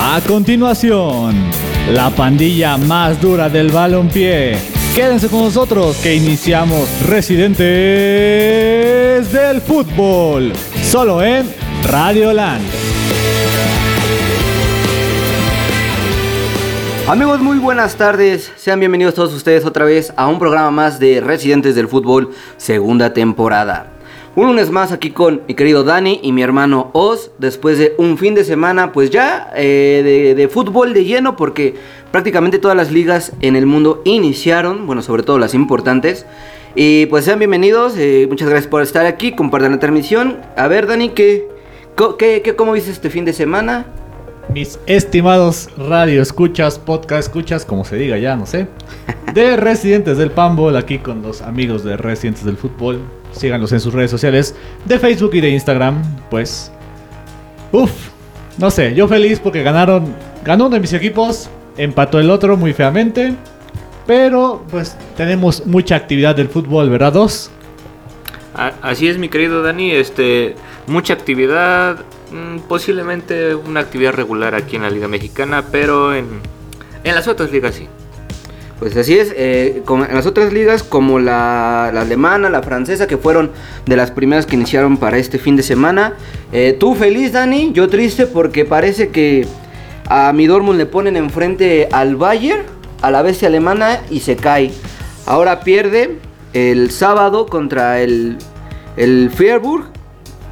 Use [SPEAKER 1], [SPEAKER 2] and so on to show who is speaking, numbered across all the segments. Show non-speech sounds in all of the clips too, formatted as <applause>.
[SPEAKER 1] A continuación, la pandilla más dura del balompié. Quédense con nosotros que iniciamos Residentes del Fútbol, solo en Radio Land.
[SPEAKER 2] Amigos, muy buenas tardes. Sean bienvenidos todos ustedes otra vez a un programa más de Residentes del Fútbol, segunda temporada. Un lunes más aquí con mi querido Dani y mi hermano Oz, después de un fin de semana, pues ya eh, de, fútbol de lleno, porque prácticamente todas las ligas en el mundo iniciaron, bueno, sobre todo las importantes. Y pues sean bienvenidos, eh, muchas gracias por estar aquí, compartan la transmisión. A ver, Dani, ¿qué, qué, qué, ¿cómo viste este fin de semana?
[SPEAKER 1] Mis estimados radio escuchas, podcast escuchas, como se diga ya, no sé. De <laughs> Residentes del Pambol, aquí con los amigos de Residentes del Fútbol síganlos en sus redes sociales de Facebook y de Instagram, pues. Uf, no sé, yo feliz porque ganaron, ganó uno de mis equipos, empató el otro muy feamente, pero pues tenemos mucha actividad del fútbol, ¿verdad? Dos.
[SPEAKER 3] Así es, mi querido Dani, este, mucha actividad, mm, posiblemente una actividad regular aquí en la Liga Mexicana, pero en, en las otras ligas sí.
[SPEAKER 2] Pues así es, eh, en las otras ligas como la, alemana, la francesa, que fueron de las primeras que iniciaron para este fin de semana. Eh, tú feliz, Dani, yo triste porque parece que a mi Dortmund le ponen enfrente al Bayern, a la bestia alemana, y se cae. Ahora pierde el sábado contra el, el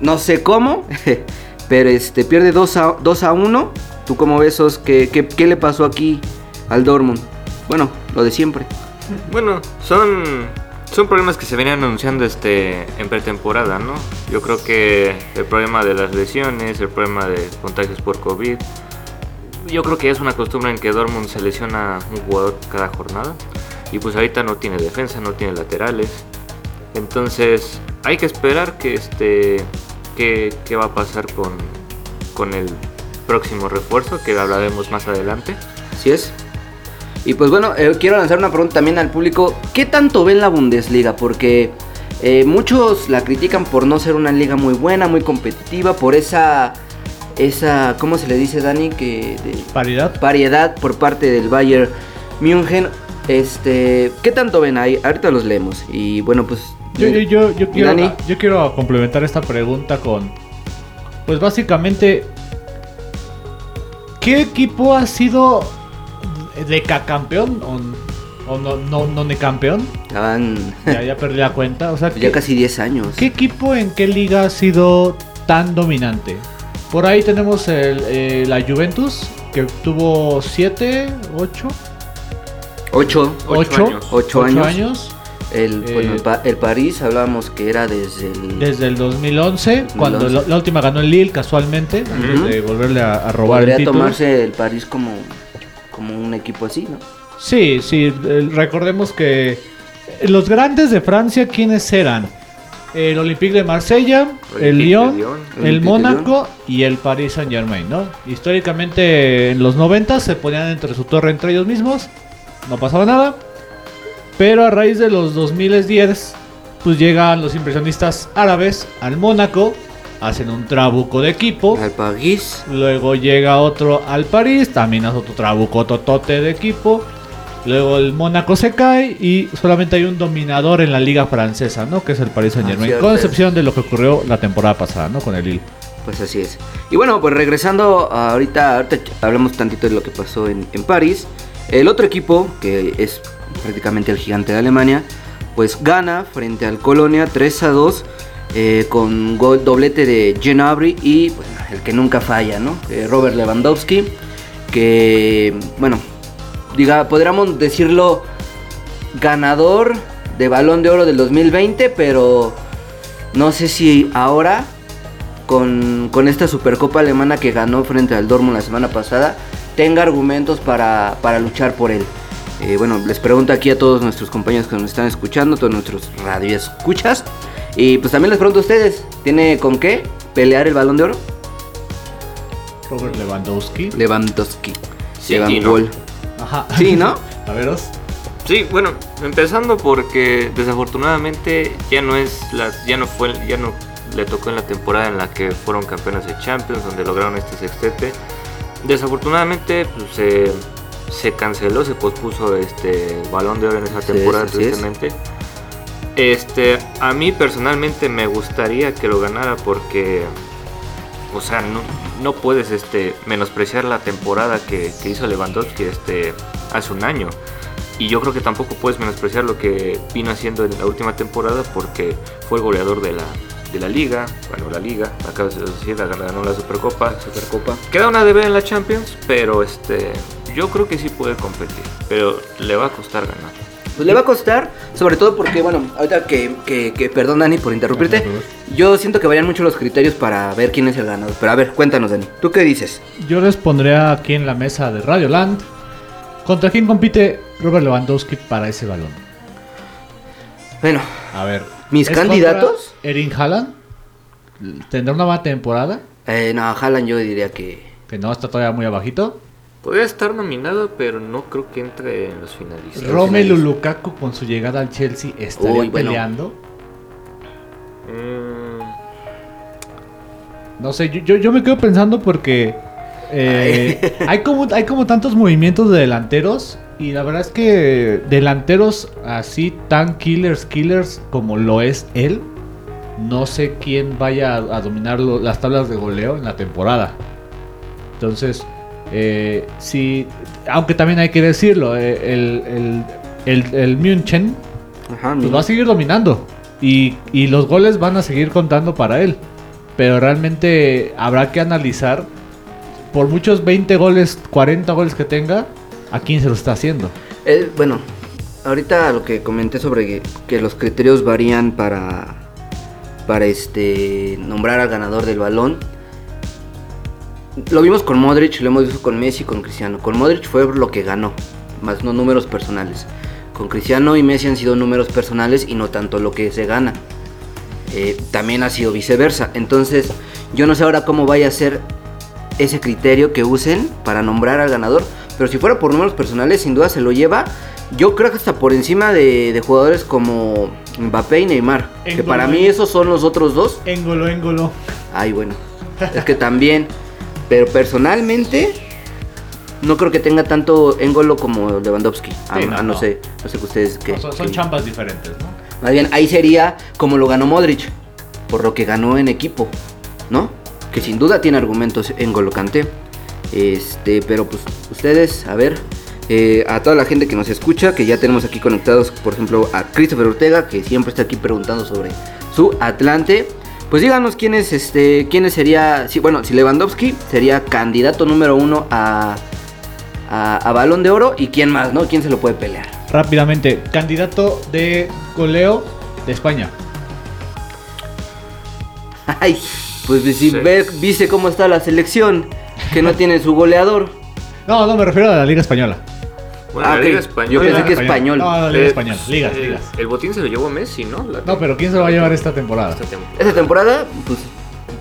[SPEAKER 2] no sé cómo, <laughs> pero este, pierde 2 a, 2 a 1. ¿Tú cómo ves, ¿Qué, qué, qué le pasó aquí al Dortmund? Bueno, lo de siempre.
[SPEAKER 3] Bueno, son son problemas que se venían anunciando este en pretemporada, ¿no? Yo creo que el problema de las lesiones, el problema de contagios por COVID, yo creo que es una costumbre en que Dortmund se lesiona un jugador cada jornada y pues ahorita no tiene defensa, no tiene laterales. Entonces, hay que esperar que este qué, qué va a pasar con con el próximo refuerzo que hablaremos más adelante.
[SPEAKER 2] Así es. Y pues bueno, eh, quiero lanzar una pregunta también al público. ¿Qué tanto ven la Bundesliga? Porque eh, muchos la critican por no ser una liga muy buena, muy competitiva, por esa, esa ¿cómo se le dice Dani? Que
[SPEAKER 1] de, paridad.
[SPEAKER 2] Paridad por parte del Bayern München. Este, ¿qué tanto ven ahí? Ahorita los leemos. Y bueno, pues...
[SPEAKER 1] Yo, yo, yo, quiero, yo quiero complementar esta pregunta con... Pues básicamente... ¿Qué equipo ha sido de campeón o, no, no, no de campeón. Ya, ya perdí la cuenta. O sea, <laughs>
[SPEAKER 2] ya casi 10 años.
[SPEAKER 1] ¿Qué equipo en qué liga ha sido tan dominante? Por ahí tenemos el, eh, la Juventus, que tuvo 7, 8.
[SPEAKER 2] 8.
[SPEAKER 1] 8 años.
[SPEAKER 2] El, eh, el, París hablábamos que era desde el...
[SPEAKER 1] Desde el 2011, cuando la, última ganó el Lille casualmente, antes de volverle a, robar
[SPEAKER 2] el título. tomarse el París como como un equipo así, ¿no?
[SPEAKER 1] Sí, sí, recordemos que los grandes de Francia, ¿quiénes eran? El Olympique de Marsella, el Lyon, el Mónaco y el Paris Saint Germain, ¿no? Históricamente en los 90 se ponían entre su torre entre ellos mismos, no pasaba nada. Pero a raíz de los 2010, pues llegan los impresionistas árabes al Mónaco hacen un trabuco de equipo.
[SPEAKER 2] Al París.
[SPEAKER 1] Luego llega otro al París, también hace otro trabuco totote de equipo. Luego el Mónaco se cae y solamente hay un dominador en la liga francesa, ¿no? Que es el Paris Saint Germain. Con excepción de lo que ocurrió la temporada pasada, ¿no? Con el Lille.
[SPEAKER 2] Pues así es. Y bueno, pues regresando ahorita, ahorita hablamos tantito de lo que pasó en, en París. El otro equipo, que es prácticamente el gigante de Alemania, pues gana frente al Colonia 3 a 2 eh, con gol, doblete de Genabri y el que nunca falla, ¿no? Eh, Robert Lewandowski, que, bueno, diga, podríamos decirlo ganador de balón de oro del 2020, pero no sé si ahora, con, esta Supercopa alemana que ganó frente al Dortmund la semana pasada, tenga argumentos para, luchar por él. Eh, bueno, les pregunto aquí a todos nuestros compañeros que nos están escuchando, todos nuestros radioescuchas. Y pues también les pregunto a ustedes, ¿tiene con qué pelear el balón de oro?
[SPEAKER 1] Robert Lewandowski.
[SPEAKER 2] Lewandowski.
[SPEAKER 3] Sí, ¿no?
[SPEAKER 2] Ajá. Sí, ¿no? <laughs>
[SPEAKER 1] a veros.
[SPEAKER 3] Sí, bueno, empezando porque desafortunadamente ya no es las ya no fue ya no le tocó en la temporada en la que fueron campeones de Champions donde lograron este sextete. desafortunadamente pues, se, se canceló, se pospuso este balón de oro en esa
[SPEAKER 2] Sí,
[SPEAKER 3] temporada
[SPEAKER 2] es.
[SPEAKER 3] tristemente. Este, a mí personalmente me gustaría que lo ganara porque, o sea, no, no puedes este, menospreciar la temporada que, que hizo Lewandowski este, hace un año. Y yo creo que tampoco puedes menospreciar lo que vino haciendo en la última temporada porque fue el goleador de la, de la liga, ganó la liga, acaba de decir, ganó la Supercopa.
[SPEAKER 2] Supercopa.
[SPEAKER 3] Queda una de en la Champions, pero este, yo creo que sí puede competir, pero le va a costar ganar.
[SPEAKER 2] Pues le va a costar, sobre todo porque, bueno, ahorita que, que, que- perdón Dani por interrumpirte, yo siento que varían mucho los criterios para ver quién es el ganador. Pero a ver, cuéntanos Dani, ¿tú qué dices?
[SPEAKER 1] Yo les pondré aquí en la mesa de Radio Land. ¿Contra quién compite Robert Lewandowski para ese balón?
[SPEAKER 2] Bueno,
[SPEAKER 1] A ver.
[SPEAKER 2] ¿Mis
[SPEAKER 1] ¿es
[SPEAKER 2] candidatos?
[SPEAKER 1] Erin Haaland. ¿Tendrá una buena temporada?
[SPEAKER 2] eh, no, Haaland yo diría que...
[SPEAKER 1] Que no está todavía muy abajito.
[SPEAKER 3] Podría estar nominado, pero no creo que entre en los finalistas.
[SPEAKER 1] Romelu Lukaku con su llegada al Chelsea estaría
[SPEAKER 2] Uy, bueno.
[SPEAKER 1] peleando.
[SPEAKER 3] Mm,
[SPEAKER 1] No sé, yo, yo, yo me quedo pensando porque eh, <laughs> hay, como, hay como tantos movimientos de delanteros y la verdad es que delanteros así tan killers, killers como lo es él, no sé quién vaya a, a dominar lo- las tablas de goleo en la temporada. Entonces, eh, sí, aunque también hay que decirlo, eh, el, el, el, el München
[SPEAKER 2] Ajá,
[SPEAKER 1] pues va a seguir dominando. Y, y los goles van a seguir contando para él. Pero realmente habrá que analizar, por muchos 20 goles, 40 goles que tenga, a quién se lo está haciendo.
[SPEAKER 2] Eh, bueno, ahorita lo que comenté sobre que, que los criterios varían para para este nombrar al ganador del balón. Lo vimos con Modric, lo hemos visto con Messi, con Cristiano. Con Modric fue lo que ganó, más no números personales. Con Cristiano y Messi han sido números personales y no tanto lo que se gana. Eh, también ha sido viceversa. Entonces, yo no sé ahora cómo vaya a ser ese criterio que usen para nombrar al ganador. Pero si fuera por números personales, sin duda se lo lleva. Yo creo que hasta por encima de, de jugadores como Mbappé y Neymar. Que
[SPEAKER 1] Engolo.
[SPEAKER 2] para mí esos son los otros dos.
[SPEAKER 1] Éngolo, éngolo.
[SPEAKER 2] Ay, bueno. Es que también. Pero personalmente. No creo que tenga tanto Engolo como Lewandowski. A,
[SPEAKER 1] Sí, no,
[SPEAKER 2] no,
[SPEAKER 1] no.
[SPEAKER 2] sé. No sé que ustedes qué.
[SPEAKER 1] No, son, son chambas diferentes, ¿no?
[SPEAKER 2] Más bien, ahí sería como lo ganó Modric, por lo que ganó en equipo, ¿no? Que sin duda tiene argumentos en Golocante. Este, pero pues ustedes, a ver, eh, a toda la gente que nos escucha, que ya tenemos aquí conectados, por ejemplo, a Christopher Ortega, que siempre está aquí preguntando sobre su Atlante. Pues díganos quién es, este, quién sería, si, bueno, si Lewandowski sería candidato número uno a, a, a Balón de Oro y quién más, ¿no? ¿Quién se lo puede pelear?
[SPEAKER 1] Rápidamente, candidato de goleo de España. <laughs>
[SPEAKER 2] Ay, pues si
[SPEAKER 3] Sí.
[SPEAKER 2] ve- viste cómo está la selección, que no tiene su goleador.
[SPEAKER 1] No, no, me refiero a la Liga Española.
[SPEAKER 3] Bueno,
[SPEAKER 2] Ah,
[SPEAKER 3] la
[SPEAKER 2] ok.
[SPEAKER 3] Liga
[SPEAKER 2] Yo pensé que español.
[SPEAKER 1] No, no, Liga
[SPEAKER 3] eh,
[SPEAKER 1] Española. Ligas,
[SPEAKER 3] eh,
[SPEAKER 1] ligas.
[SPEAKER 3] El botín se lo llevó Messi, ¿no? La-
[SPEAKER 1] No, pero ¿quién se lo va a llevar esta temporada?
[SPEAKER 3] esta temporada.
[SPEAKER 2] Esta temporada, pues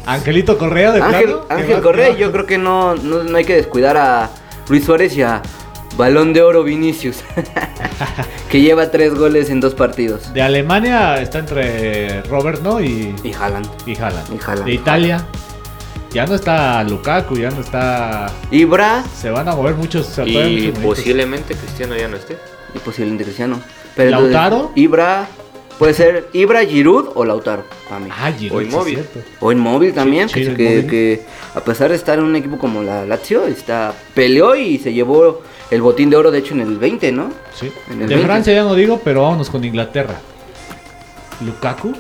[SPEAKER 1] Angelito Correa de
[SPEAKER 2] Ángel,
[SPEAKER 1] plano,
[SPEAKER 2] Ángel Correa, yo creo que no, no, no hay que descuidar a Luis Suárez y a Balón de Oro Vinicius, <laughs> que lleva tres goles en dos partidos.
[SPEAKER 1] De Alemania está entre Robert, ¿no? Y,
[SPEAKER 2] Y Haaland.
[SPEAKER 1] y Haaland.
[SPEAKER 2] Y Haaland.
[SPEAKER 1] De Italia. Ya no está Lukaku, ya no está.
[SPEAKER 2] Ibra
[SPEAKER 1] Se van a mover muchos.
[SPEAKER 3] Y posiblemente Cristiano ya no esté.
[SPEAKER 2] y posiblemente Cristiano. Pero entonces,
[SPEAKER 1] ¿Lautaro?
[SPEAKER 2] Ibra, puede ser Ibra, Giroud o Lautaro, para mí.
[SPEAKER 1] Ah, Giroud,
[SPEAKER 3] O Inmóvil.
[SPEAKER 2] O Inmóvil también,
[SPEAKER 1] Sí,
[SPEAKER 2] que,
[SPEAKER 1] sí,
[SPEAKER 2] que- que a pesar de estar en un equipo como la Lazio, está peleó y se llevó el botín de oro, de hecho, en el 20, ¿no?
[SPEAKER 1] Sí.
[SPEAKER 2] En el
[SPEAKER 1] De
[SPEAKER 2] 20.
[SPEAKER 1] Francia ya no digo, pero vámonos con Inglaterra. Lukaku.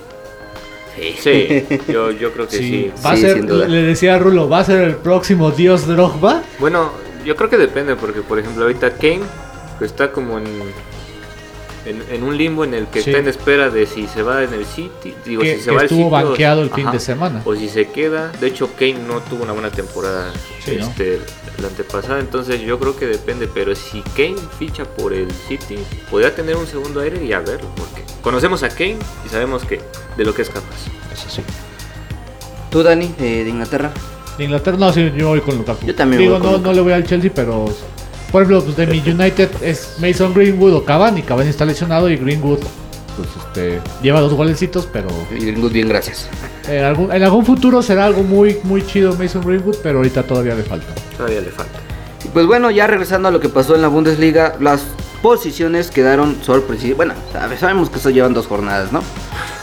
[SPEAKER 3] Sí, yo, yo creo que sí.
[SPEAKER 1] Va a ser, le decía a Rulo, va a ser el próximo Dios Drogba.
[SPEAKER 3] Bueno, yo creo que depende, porque por ejemplo ahorita Kane que está como en, en, en un limbo en el que
[SPEAKER 1] Sí.
[SPEAKER 3] está en espera de si se va en el City, digo,
[SPEAKER 1] Que-
[SPEAKER 3] si se
[SPEAKER 1] que
[SPEAKER 3] va al
[SPEAKER 1] estuvo
[SPEAKER 3] City o-
[SPEAKER 1] banqueado el fin
[SPEAKER 3] ajá,
[SPEAKER 1] de semana.
[SPEAKER 3] O si se queda, de hecho Kane no tuvo una buena temporada
[SPEAKER 1] Sí, ¿no?
[SPEAKER 3] La antepasada, entonces yo creo que depende, pero si Kane ficha por el City, podría tener un segundo aire y a verlo, porque conocemos a Kane y sabemos que de lo que es capaz.
[SPEAKER 1] Eso sí.
[SPEAKER 2] ¿Tú, Dani, eh, de Inglaterra?
[SPEAKER 1] De Inglaterra, no, sí, yo voy con Lukaku.
[SPEAKER 2] Yo también
[SPEAKER 1] Digo,
[SPEAKER 2] voy con
[SPEAKER 1] no,
[SPEAKER 2] Lukaku.
[SPEAKER 1] no le voy al Chelsea, pero. Por ejemplo, pues de mi <laughs> United es Mason Greenwood o Cavani. Cavani está lesionado y Greenwood pues este, lleva dos golecitos, pero...
[SPEAKER 2] Y Greenwood bien, gracias.
[SPEAKER 1] En algún, en algún futuro será algo muy, muy chido Mason Greenwood, pero ahorita todavía le falta.
[SPEAKER 3] Todavía le falta.
[SPEAKER 2] Y pues bueno, ya regresando a lo que pasó en la Bundesliga, las posiciones quedaron sorpresivas. Bueno, sabemos que eso llevan dos jornadas, ¿no?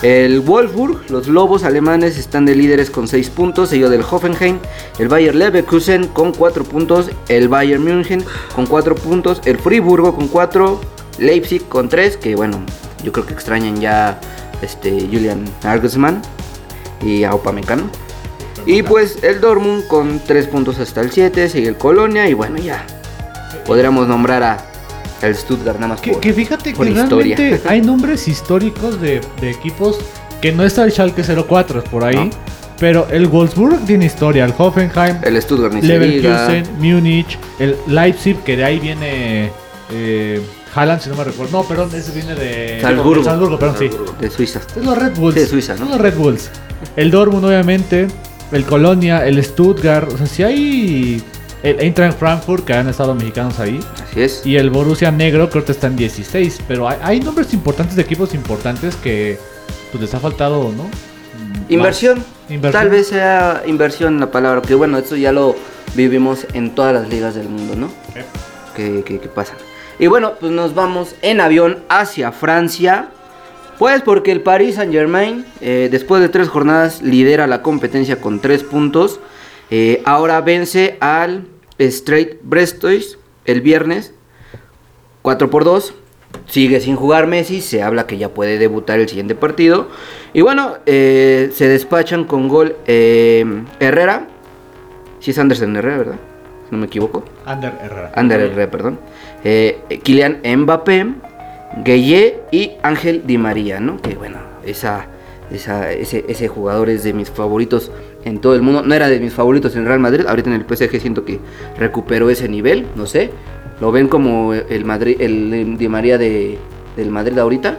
[SPEAKER 2] El Wolfsburg, los Lobos alemanes están de líderes con 6 puntos, seguido del Hoffenheim, el Bayer Leverkusen con 4 puntos, el Bayern München con 4 puntos, el Friburgo con 4, Leipzig con 3, que bueno, yo creo que extrañan ya este Julian Nagelsmann y a Upamecano. Y pues el Dortmund con 3 puntos hasta el 7, sigue el Colonia y bueno, ya podríamos nombrar a el Stuttgart nada más
[SPEAKER 1] Que,
[SPEAKER 2] por,
[SPEAKER 1] que fíjate
[SPEAKER 2] por
[SPEAKER 1] que
[SPEAKER 2] historia.
[SPEAKER 1] realmente <laughs> hay nombres históricos de, de equipos que no está el Schalke 04 por ahí,
[SPEAKER 2] No.
[SPEAKER 1] pero el Wolfsburg tiene historia, el Hoffenheim,
[SPEAKER 2] El Stuttgart.
[SPEAKER 1] Leverkusen, Múnich, el Leipzig, que de ahí viene eh, Haaland, si no me recuerdo. No, perdón, ese viene de
[SPEAKER 2] Salzburgo.
[SPEAKER 1] Salzburgo, perdón, sí.
[SPEAKER 2] De Suiza.
[SPEAKER 1] Es los Red Bulls.
[SPEAKER 2] Sí, de Suiza, ¿no?
[SPEAKER 1] Son los Red Bulls. El Dortmund, obviamente. El Colonia, el Stuttgart. O sea, si hay. El Eintracht Frankfurt, que han estado mexicanos ahí.
[SPEAKER 2] Así es.
[SPEAKER 1] Y el Borussia Negro, creo que está en 16. Pero hay, hay nombres importantes de equipos importantes que pues les ha faltado, ¿no? Mm,
[SPEAKER 2] Inversión. Tal vez sea inversión la palabra, que bueno, eso ya lo vivimos en todas las ligas del mundo, ¿no? Que, que, que pasan. Y bueno, pues nos vamos en avión hacia Francia. Pues porque el Paris Saint Germain, después de tres jornadas, lidera la competencia con tres puntos. Eh, ahora vence al Straight Brestois el viernes 4 por 2. Sigue sin jugar Messi, se habla que ya puede debutar el siguiente partido. Y bueno, eh, se despachan con gol eh, Herrera. Si es Anderson Herrera, ¿verdad? Si no me equivoco.
[SPEAKER 1] Ander Herrera.
[SPEAKER 2] Ander Herrera, perdón. Eh, Kylian Mbappé, Gueye y Ángel Di María, ¿no? Que bueno, esa, esa, ese, ese jugador es de mis favoritos en todo el mundo. No era de mis favoritos en Real Madrid. Ahorita en el PSG siento que recuperó ese nivel, no sé. ¿Lo ven como el Madrid, el Di María de, del Madrid ahorita?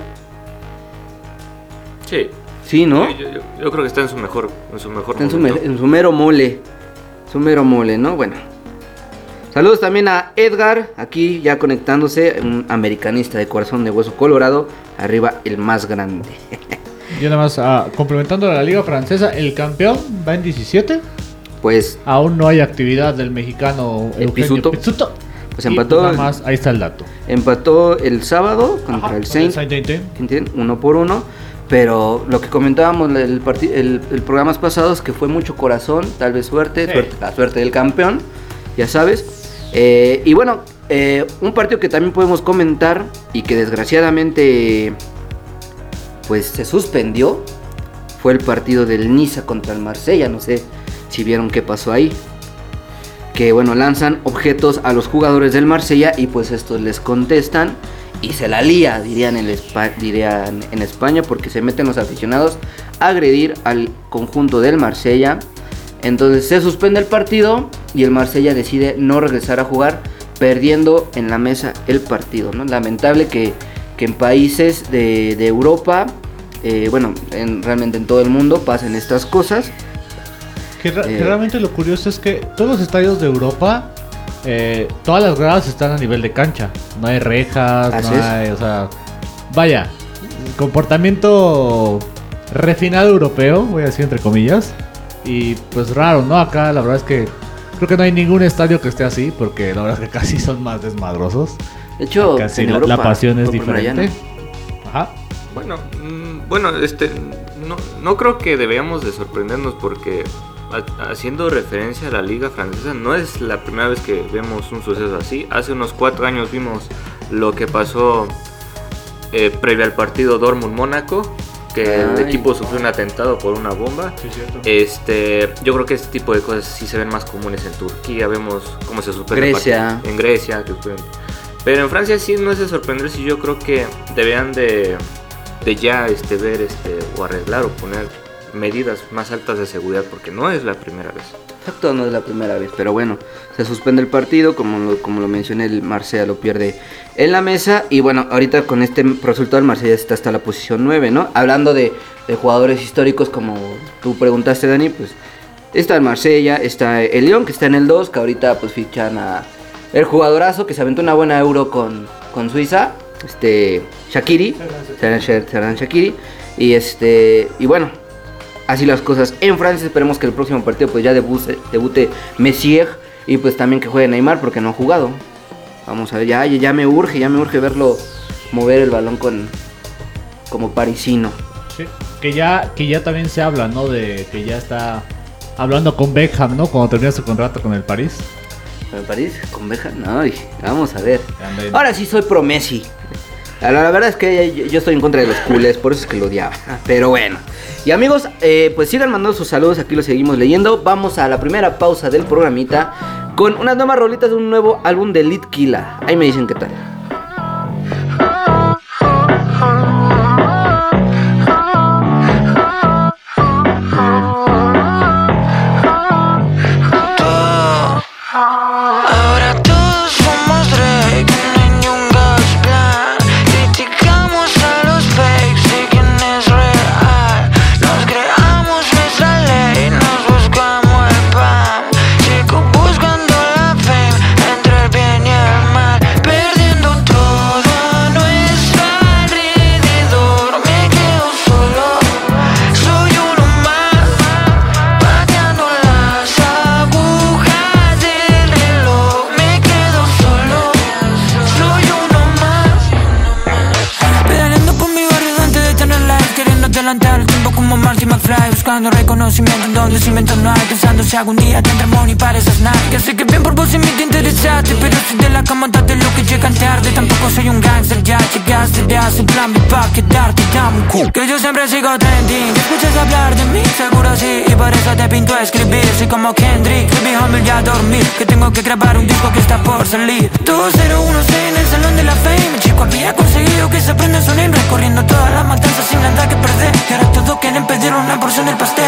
[SPEAKER 3] Sí.
[SPEAKER 2] Sí, ¿no?
[SPEAKER 3] Yo, yo- yo creo que está en su mejor, en su mejor
[SPEAKER 2] Está en su, en su mero mole. Su mero mole, ¿no? Bueno. Saludos también a Edgar, aquí ya conectándose, un americanista de corazón de hueso colorado, arriba el más grande. <laughs>
[SPEAKER 1] Yo nada más, ah, complementando a la Liga Francesa, el campeón va en 17.
[SPEAKER 2] Pues,
[SPEAKER 1] Aún no hay actividad del mexicano
[SPEAKER 2] El
[SPEAKER 1] Eugenio
[SPEAKER 2] Pizzuto.
[SPEAKER 1] Pizzuto.
[SPEAKER 2] Pues empató
[SPEAKER 1] nada
[SPEAKER 2] el-
[SPEAKER 1] más, ahí está el dato.
[SPEAKER 2] empató el sábado contra
[SPEAKER 1] Ajá,
[SPEAKER 2] el Saint. ¿entienden? uno por uno. Pero lo que comentábamos el, parti- el, el programas pasados, que fue mucho corazón, tal vez suerte,
[SPEAKER 1] Sí.
[SPEAKER 2] suerte- la suerte del campeón, ya sabes. Eh, y bueno, eh, un partido que también podemos comentar y que desgraciadamente pues se suspendió fue el partido del Niza contra el Marsella. No sé si vieron qué pasó ahí. Que bueno, lanzan objetos a los jugadores del Marsella y pues estos les contestan y se la lía, dirían en, Espa- dirían en España, porque se meten los aficionados a agredir al conjunto del Marsella. Entonces se suspende el partido y el Marsella decide no regresar a jugar, perdiendo en la mesa el partido. ¿no? Lamentable que, que en países de, de Europa, eh, bueno, en- realmente en todo el mundo pasen estas cosas.
[SPEAKER 1] Que,
[SPEAKER 2] Eh.
[SPEAKER 1] realmente lo curioso es que todos los estadios de Europa, eh, todas las gradas están a nivel de cancha. No hay rejas, no hay, o sea, vaya, comportamiento refinado europeo, voy a decir entre comillas. Y pues raro, ¿no? Acá la verdad es que creo que no hay ningún estadio que esté así, porque la verdad es que casi son más desmadrosos.
[SPEAKER 2] De hecho,
[SPEAKER 1] Casi
[SPEAKER 2] en
[SPEAKER 1] la,
[SPEAKER 2] Europa,
[SPEAKER 1] la pasión es diferente. Ajá.
[SPEAKER 3] Bueno, mm, bueno, este, no, no creo que deberíamos de sorprendernos porque ha- haciendo referencia a la liga francesa no es la primera vez que vemos un suceso así. Hace unos cuatro años vimos lo que pasó eh, previo al partido Dortmund-Mónaco, que el equipo sufrió un atentado por una bomba.
[SPEAKER 1] Sí, cierto.
[SPEAKER 3] Este, yo creo que este tipo de cosas sí se ven más comunes en Turquía, vemos cómo se el
[SPEAKER 2] Grecia.
[SPEAKER 3] partido. en Grecia, que pero en Francia sí no es de sorprenderse y yo creo que deberían de, de ya este ver este o arreglar o poner medidas más altas de seguridad porque no es la primera vez.
[SPEAKER 2] Exacto, no es la primera vez, pero bueno, se suspende el partido, como lo, como lo mencioné, el Marsella lo pierde en la mesa y bueno, ahorita con este resultado el Marsella está hasta la posición 9, ¿no? Hablando de, de jugadores históricos como tú preguntaste, Dani, pues está el Marsella, está el León que está en el 2, que ahorita pues fichan a el jugadorazo que se aventó una buena euro con, con Suiza, este Shakiri, Serán Shakiri y este y bueno, así las cosas. En Francia esperemos que el próximo partido pues ya debute, debute Messier y pues también que juegue Neymar porque no ha jugado. Vamos a ver, ya, ya me urge, ya me urge verlo mover el balón con como parisino.
[SPEAKER 1] Sí, que ya, que ya también se habla, ¿no? De que ya está hablando con Beckham, ¿no? Cuando termina su contrato con el París.
[SPEAKER 2] ¿Con el París? ¿Con Beckham? No, vamos a ver. Ahora sí soy pro Messi. La, verdad es que yo estoy en contra de los culés, por eso es que lo odiaba. Pero bueno. Y amigos, eh, pues sigan mandando sus saludos, aquí los seguimos leyendo. Vamos a la primera pausa del programita con unas nuevas rolitas de un nuevo álbum de Killa. Ahí me dicen qué tal.
[SPEAKER 4] Si algún día tendré money para esas Que Sé que bien por vos y me interesaste Pero si de la cama lo que llegan tarde. Tampoco soy un gangster, ya llegaste de hace plan B pa' quedarte tan cool. Que yo siempre sigo trending. Escuchas hablar de mí, seguro sí. Y por eso te pinto a escribir. Soy como Kendrick, mi humble ya dormir Que tengo que grabar un disco que está por salir. 201 en el salón de la fame. Chico había conseguido que se aprenda a sonar Recorriendo todas las matanzas sin nada que perder. Y ahora todos quieren pedir una porción del pastel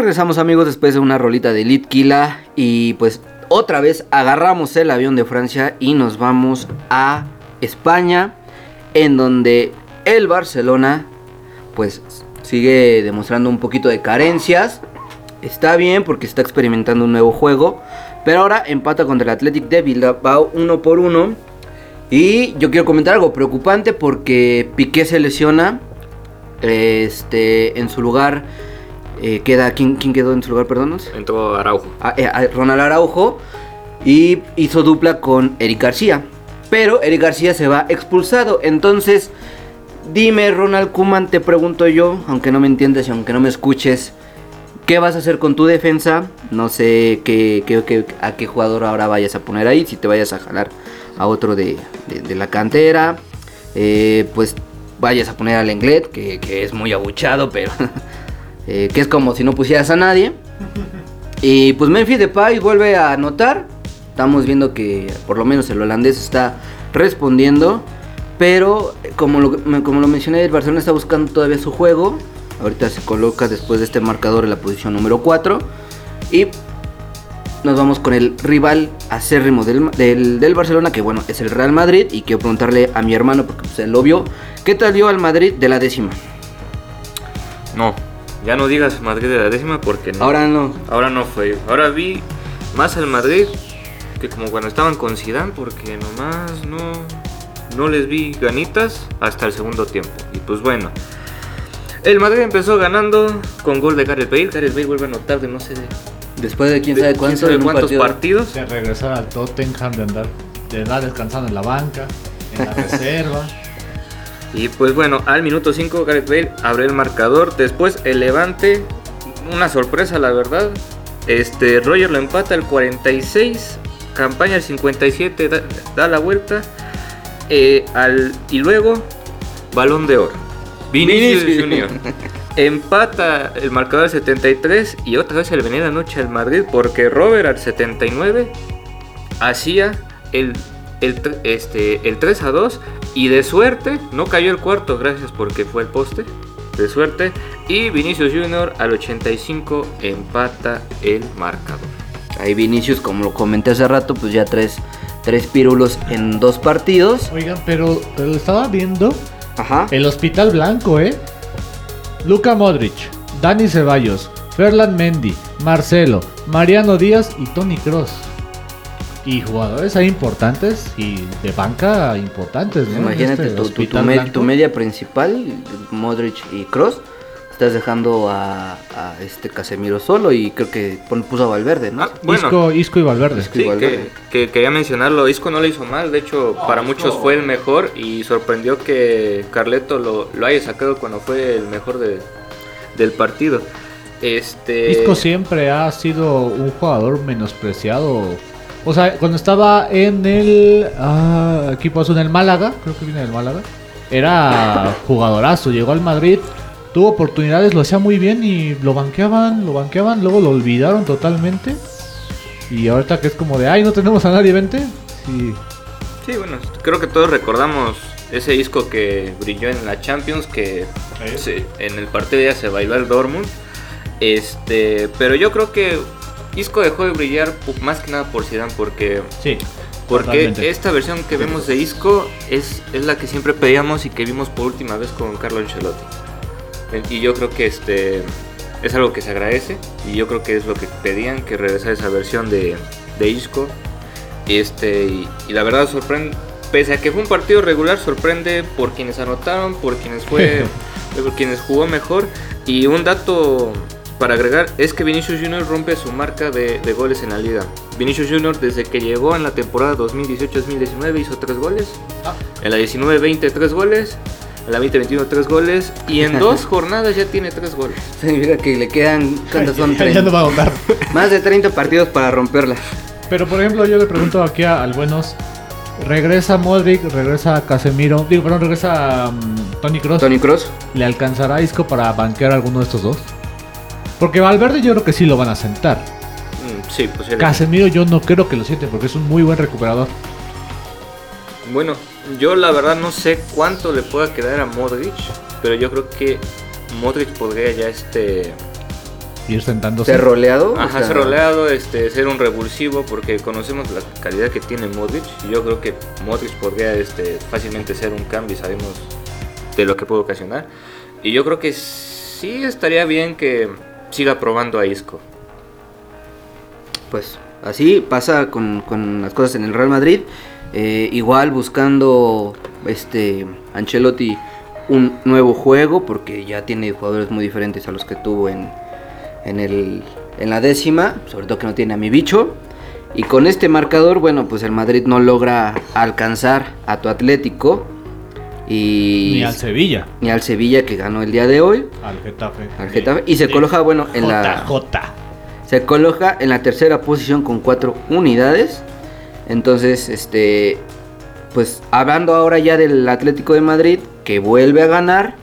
[SPEAKER 2] regresamos amigos después de una rolita de Litkila y pues otra vez agarramos el avión de Francia y nos vamos a España en donde el Barcelona pues sigue demostrando un poquito de carencias. Está bien porque está experimentando un nuevo juego, pero ahora empata contra el Athletic de Bilbao uno por uno. Y yo quiero comentar algo preocupante porque Piqué se lesiona. Este, en su lugar eh, queda. ¿quién, quién quedó en su lugar? Perdónos.
[SPEAKER 3] Entró Araujo.
[SPEAKER 2] a- eh, a Ronald Araujo y hizo dupla con Eric García. Pero Eric García se va expulsado. Entonces, dime, Ronald Kuman, te pregunto yo, aunque no me entiendas y aunque no me escuches, ¿qué vas a hacer con tu defensa? No sé qué, qué- qué- a qué jugador ahora vayas a poner ahí, si te vayas a jalar a otro de, de- de la cantera. Eh, pues vayas a poner al Englet, que, que es muy abuchado, pero <laughs> eh, que es como si no pusieras a nadie. Y pues Memphis Depay vuelve a anotar. estamos viendo que por lo menos el holandés está respondiendo. Pero como lo, como lo mencioné, el Barcelona está buscando todavía su juego. Ahorita se coloca después de este marcador en la posición número 4. Y nos vamos con el rival acérrimo del, del, del Barcelona, que bueno, es el Real Madrid. Y quiero preguntarle a mi hermano, porque pues, él lo vio, ¿qué tal vio al Madrid de la décima?
[SPEAKER 3] No, ya no digas Madrid de la décima porque no.
[SPEAKER 2] Ahora no.
[SPEAKER 3] Ahora no fue. Ahora vi más al Madrid que como cuando estaban con Zidane porque nomás no, no les vi ganitas hasta el segundo tiempo. Y pues bueno. El Madrid empezó ganando con gol de Gareth Bale. Gareth Bale vuelve a anotar de no sé de,
[SPEAKER 2] Después de quién sabe
[SPEAKER 3] de
[SPEAKER 2] cuánto,
[SPEAKER 3] sabe
[SPEAKER 2] en un
[SPEAKER 3] cuántos
[SPEAKER 2] partido.
[SPEAKER 3] partidos.
[SPEAKER 1] De regresar al Tottenham, de andar, de andar descansando en la banca, en la <laughs> reserva.
[SPEAKER 3] Y pues bueno, al minuto 5 Gareth Bale abre el marcador. Después el Levante, una sorpresa la verdad. Este Roger lo empata al 46, campaña al 57 da, da la vuelta. eh, al, y luego balón de oro. Vinicius
[SPEAKER 2] Vinicius.
[SPEAKER 3] Junior. <laughs> Empata el marcador al 73 y otra vez se le venía la noche al Madrid porque Robert al 79 hacía el, el, este, el 3 a 2 y de suerte no cayó el cuarto, gracias porque fue el poste. De suerte. Y Vinicius Junior al 85 empata el marcador.
[SPEAKER 2] Ahí Vinicius, como lo comenté hace rato, pues ya tres, tres pírulos en dos partidos.
[SPEAKER 1] Oigan, pero, pero estaba viendo
[SPEAKER 2] Ajá.
[SPEAKER 1] el Hospital Blanco, ¿eh? Luca Modric, Dani Ceballos, Ferland Mendy, Marcelo, Mariano Díaz y Tony Cross. Y jugadores ahí importantes y de banca importantes, ¿no?
[SPEAKER 2] Imagínate
[SPEAKER 1] este
[SPEAKER 2] tu, tu- tu media principal, Modric y Cross. Estás dejando a, a este Casemiro solo y creo que puso a Valverde, ¿no?
[SPEAKER 3] Ah, bueno,
[SPEAKER 1] Isco, Isco y Valverde.
[SPEAKER 2] Isco.
[SPEAKER 3] sí,
[SPEAKER 2] igual,
[SPEAKER 3] que,
[SPEAKER 2] ¿verdad?
[SPEAKER 3] que quería mencionarlo. Isco no lo hizo mal, de hecho, para muchos fue el mejor y sorprendió que Carleto lo, lo haya sacado cuando fue el mejor de- del partido. Este.
[SPEAKER 1] Isco siempre ha sido un jugador menospreciado. O sea, cuando estaba en el ah, equipo azul en el Málaga, creo que viene del Málaga, era jugadorazo. Llegó al Madrid, tuvo oportunidades, lo hacía muy bien y lo banqueaban, lo banqueaban, luego lo olvidaron totalmente. Y ahorita que es como de, ay, no tenemos a nadie, vente. Sí,
[SPEAKER 3] Sí, bueno, creo que todos recordamos ese disco que brilló en la Champions, que se- en el partido ya se bailó el Dortmund. Este, pero yo creo que Isco dejó de brillar más que nada por Zidane, porque
[SPEAKER 1] sí.
[SPEAKER 3] porque
[SPEAKER 1] totalmente.
[SPEAKER 3] esta versión que vemos de Isco es, es la que siempre pedíamos y que vimos por última vez con Carlo Ancelotti. Y yo creo que este es algo que se agradece y yo creo que es lo que pedían que regresara esa versión de, de Isco. Este, y, y la verdad sorprende, pese a que fue un partido regular, sorprende por quienes anotaron, por quienes fue, <laughs> por quienes jugó mejor. Y un dato para agregar es que Vinicius Junior rompe su marca de, de goles en la liga. Vinicius Junior desde que llegó en la temporada 2018-2019 hizo 3 goles.
[SPEAKER 1] Ah.
[SPEAKER 3] En la 19-20 3 goles. En la 2021 3 goles. Y en <laughs> dos jornadas ya tiene 3 goles.
[SPEAKER 2] Significa que le quedan, ¿cuántos son? <laughs>
[SPEAKER 1] Ya- ya no va a contar. <laughs>
[SPEAKER 2] Más de 30 partidos para romperla.
[SPEAKER 1] Pero por ejemplo, yo le pregunto aquí a- al buenos. Regresa Modric, regresa Casemiro, digo, perdón, regresa mm, Tony Cross.
[SPEAKER 2] Tony Cross.
[SPEAKER 1] ¿Le alcanzará a Isco para banquear a alguno de estos dos? Porque Valverde yo creo que sí lo van a sentar.
[SPEAKER 3] Mm, sí, posiblemente.
[SPEAKER 1] Casemiro yo no creo que lo siente porque es un muy buen recuperador.
[SPEAKER 3] Bueno, yo la verdad no sé cuánto le pueda quedar a Modric. Pero yo creo que Modric podría ya este.
[SPEAKER 1] Ir sentándose.
[SPEAKER 2] Ser roleado. o
[SPEAKER 3] Ajá,
[SPEAKER 2] sea,
[SPEAKER 3] ser roleado, este, ser un revulsivo, porque conocemos la calidad que tiene Modric. Y yo creo que Modric podría este, fácilmente ser un cambio y sabemos de lo que puede ocasionar. Y yo creo que sí estaría bien que siga probando a Isco.
[SPEAKER 2] Pues así pasa con, con las cosas en el Real Madrid. Eh, igual buscando este Ancelotti un nuevo juego porque ya tiene jugadores muy diferentes a los que tuvo en, en, el, en la décima, sobre todo que no tiene a mi bicho. Y con este marcador, bueno, pues el Madrid no logra alcanzar a tu Atlético y
[SPEAKER 1] Ni al Sevilla.
[SPEAKER 2] ni al Sevilla que ganó el día de hoy,
[SPEAKER 1] Al Getafe.
[SPEAKER 2] al Getafe, y se coloca, bueno, en la
[SPEAKER 1] JJ.
[SPEAKER 2] se coloca en la tercera posición con cuatro unidades. Entonces, este, pues hablando ahora ya del Atlético de Madrid, que vuelve a ganar,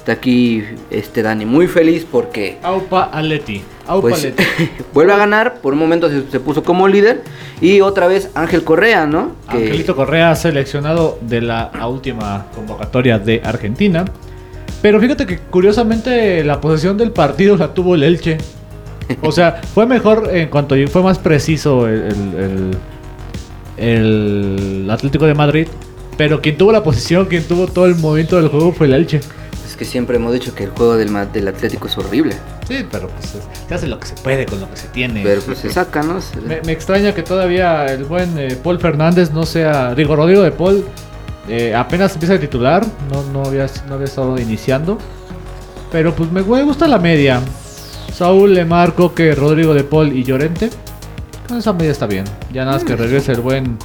[SPEAKER 2] Está aquí este Dani muy feliz porque
[SPEAKER 1] Aupa Aleti. Aupa
[SPEAKER 2] pues,
[SPEAKER 1] Aleti. <laughs>
[SPEAKER 2] vuelve a ganar. Por un momento se, se puso como líder. Y otra vez Ángel Correa, ¿no? Que-
[SPEAKER 1] Angelito Correa seleccionado de la última convocatoria de Argentina. Pero fíjate que curiosamente la posesión del partido la tuvo el Elche. O sea, <laughs> fue mejor en cuanto fue más preciso el, el- el- el Atlético de Madrid. Pero quien tuvo la posición, quien tuvo todo el movimiento del juego fue el Elche.
[SPEAKER 2] Que siempre hemos dicho que el juego del, del Atlético es horrible.
[SPEAKER 1] Sí, pero pues es- se hace lo que se puede con lo que se tiene.
[SPEAKER 2] Pero pues se saca, ¿no?
[SPEAKER 1] Me, me extraña que todavía el buen eh, Paul Fernández no sea. Digo, Rodrigo de Paul eh, apenas empieza a titular. No, no, había, no había estado iniciando. Pero pues me, me gusta la media. Saúl, Lemar, Coque, Rodrigo de Paul y Llorente. Con esa media está bien. Ya nada más que regrese el buen.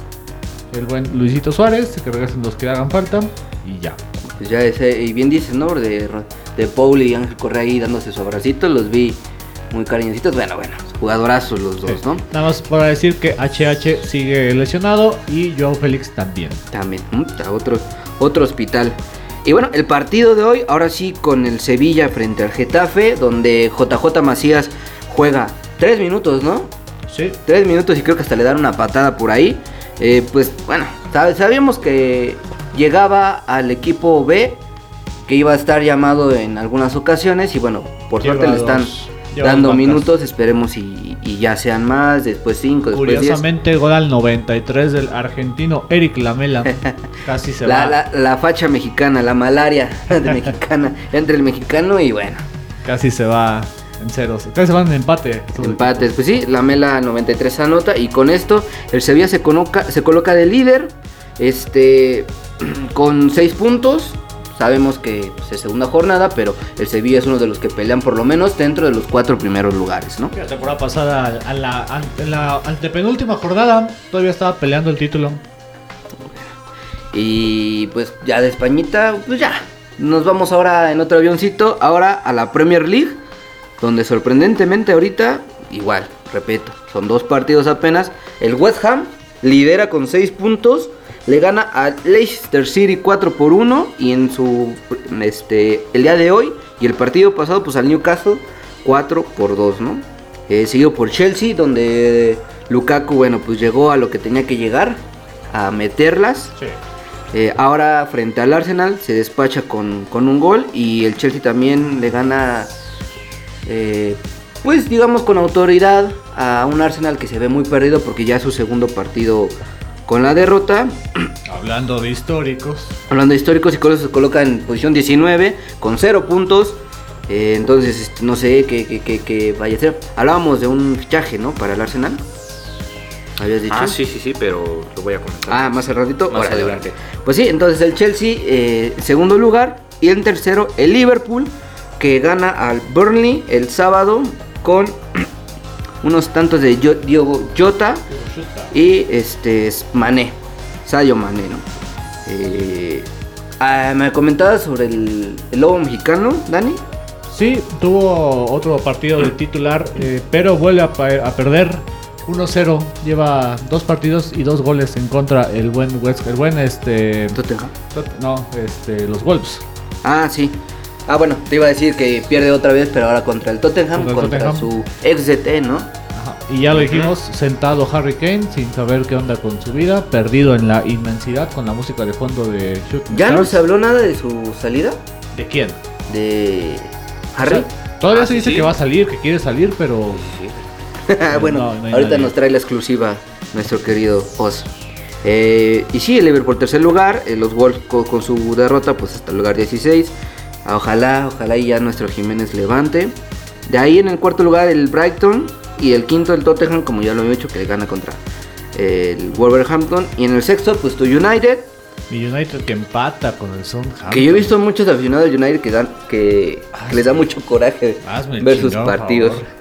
[SPEAKER 1] El buen Luisito Suárez. Que regresen los que hagan falta. Y ya.
[SPEAKER 2] Pues ya ese, y bien dices, ¿no? De, de Paul y Ángel Correa ahí dándose su abracito, los vi muy cariñositos. Bueno, bueno, jugadorazos los dos, ¿no?
[SPEAKER 1] Nada más para decir que HH sigue lesionado. Y Joao Félix también.
[SPEAKER 2] También, mm, otro, otro hospital. Y bueno, el partido de hoy, ahora sí con el Sevilla frente al Getafe, donde JJ Macías juega tres minutos, ¿no?
[SPEAKER 1] Sí.
[SPEAKER 2] Tres minutos y creo que hasta le dan una patada por ahí. Eh, pues bueno, sab- sabíamos que llegaba al equipo B, que iba a estar llamado en algunas ocasiones y bueno, por
[SPEAKER 1] Lleva
[SPEAKER 2] suerte le están
[SPEAKER 1] dos-
[SPEAKER 2] dando minutos, esperemos y, y ya sean más, después cinco, después diez.
[SPEAKER 1] Curiosamente, gol al 93 del argentino Eric Lamela. <laughs> Casi se
[SPEAKER 2] La,
[SPEAKER 1] va.
[SPEAKER 2] la, la facha mexicana, la malaria <laughs> de mexicana, entre el mexicano y bueno,
[SPEAKER 1] Casi se va en ceros. Se van en empate.
[SPEAKER 2] empates. Pues sí, la Mela 93 anota y con esto el Sevilla se coloca, se coloca de líder este, <clears throat> con 6 puntos. Sabemos que pues, es segunda jornada, pero el Sevilla es uno de los que pelean por lo menos dentro de los cuatro primeros lugares, ¿no?
[SPEAKER 1] La temporada pasada, a la, a- en la antepenúltima jornada, todavía estaba peleando el título.
[SPEAKER 2] Y pues ya de Españita, pues ya. Nos vamos ahora en otro avioncito, ahora a la Premier League, donde sorprendentemente ahorita, igual, repito, son dos partidos apenas. El West Ham lidera con 6 puntos, le gana al Leicester City 4 por 1 y en su este el día de hoy y el partido pasado pues al Newcastle 4 por 2, ¿no? Eh, seguido por Chelsea donde Lukaku, bueno, pues llegó a lo que tenía que llegar, a meterlas.
[SPEAKER 1] Sí.
[SPEAKER 2] Eh, ahora frente al Arsenal se despacha con, con un gol y el Chelsea también le gana, eh, pues digamos con autoridad a un Arsenal que se ve muy perdido porque ya es su segundo partido con la derrota.
[SPEAKER 1] Hablando de históricos.
[SPEAKER 2] Hablando de históricos, y se coloca en posición 19 con 0 puntos. Eh, entonces este, no sé qué, qué- qué- qué vaya a ser. Hablábamos de un fichaje, ¿no? Para el Arsenal. ¿Habías dicho?
[SPEAKER 3] Ah, sí, sí, sí, pero lo voy a comentar.
[SPEAKER 2] Ah, más al ratito.
[SPEAKER 3] Más
[SPEAKER 2] Órale,
[SPEAKER 3] adelante.
[SPEAKER 2] Pues sí, entonces el Chelsea, eh, segundo lugar. Y en tercero, el Liverpool, que gana al Burnley el sábado con unos tantos de Yo- Diogo Jota y este es Mané, Sayo Mané, ¿no? Eh, ah, me comentabas sobre el, el lobo mexicano, Dani.
[SPEAKER 1] Sí, tuvo otro partido de titular, eh, pero vuelve a, perder 1-0. Lleva dos partidos y dos goles en contra el buen West, el buen este,
[SPEAKER 2] Tottenham.
[SPEAKER 1] Tot- no, este, los Wolves.
[SPEAKER 2] Ah, sí. Ah, bueno, te iba a decir que pierde otra vez, pero ahora contra el Tottenham,
[SPEAKER 1] Contra el
[SPEAKER 2] contra,
[SPEAKER 1] Tottenham.
[SPEAKER 2] su ex DT, ¿no?
[SPEAKER 1] Ajá, Y ya lo dijimos, sentado Harry Kane sin saber qué onda con su vida, perdido en la inmensidad con la música de fondo de Shooting
[SPEAKER 2] ¿Ya no se habló nada de su salida?
[SPEAKER 1] ¿De quién?
[SPEAKER 2] De
[SPEAKER 1] O
[SPEAKER 2] Harry.
[SPEAKER 1] sea, todavía
[SPEAKER 3] Ah,
[SPEAKER 1] se
[SPEAKER 3] sí,
[SPEAKER 1] dice
[SPEAKER 3] sí.
[SPEAKER 1] que va a salir, que quiere salir, pero <laughs>
[SPEAKER 2] bueno,
[SPEAKER 1] no, no hay
[SPEAKER 2] ahorita
[SPEAKER 1] nadie.
[SPEAKER 2] nos trae la exclusiva nuestro querido Oz. Eh, y sí, el Liverpool tercer lugar, eh, los Wolves co- con, su derrota pues hasta el lugar 16. Ah, Ojalá, ojalá y ya nuestro Jiménez levante. De ahí en el cuarto lugar el Brighton y el quinto el Tottenham, como ya lo he dicho, que le gana contra el Wolverhampton. Y en el sexto pues tu United,
[SPEAKER 1] mi United que empata con el Southampton.
[SPEAKER 2] que yo he visto muchos aficionados del United que, dan, que, que les da mucho coraje ver sus partidos. <laughs>
[SPEAKER 1] favor.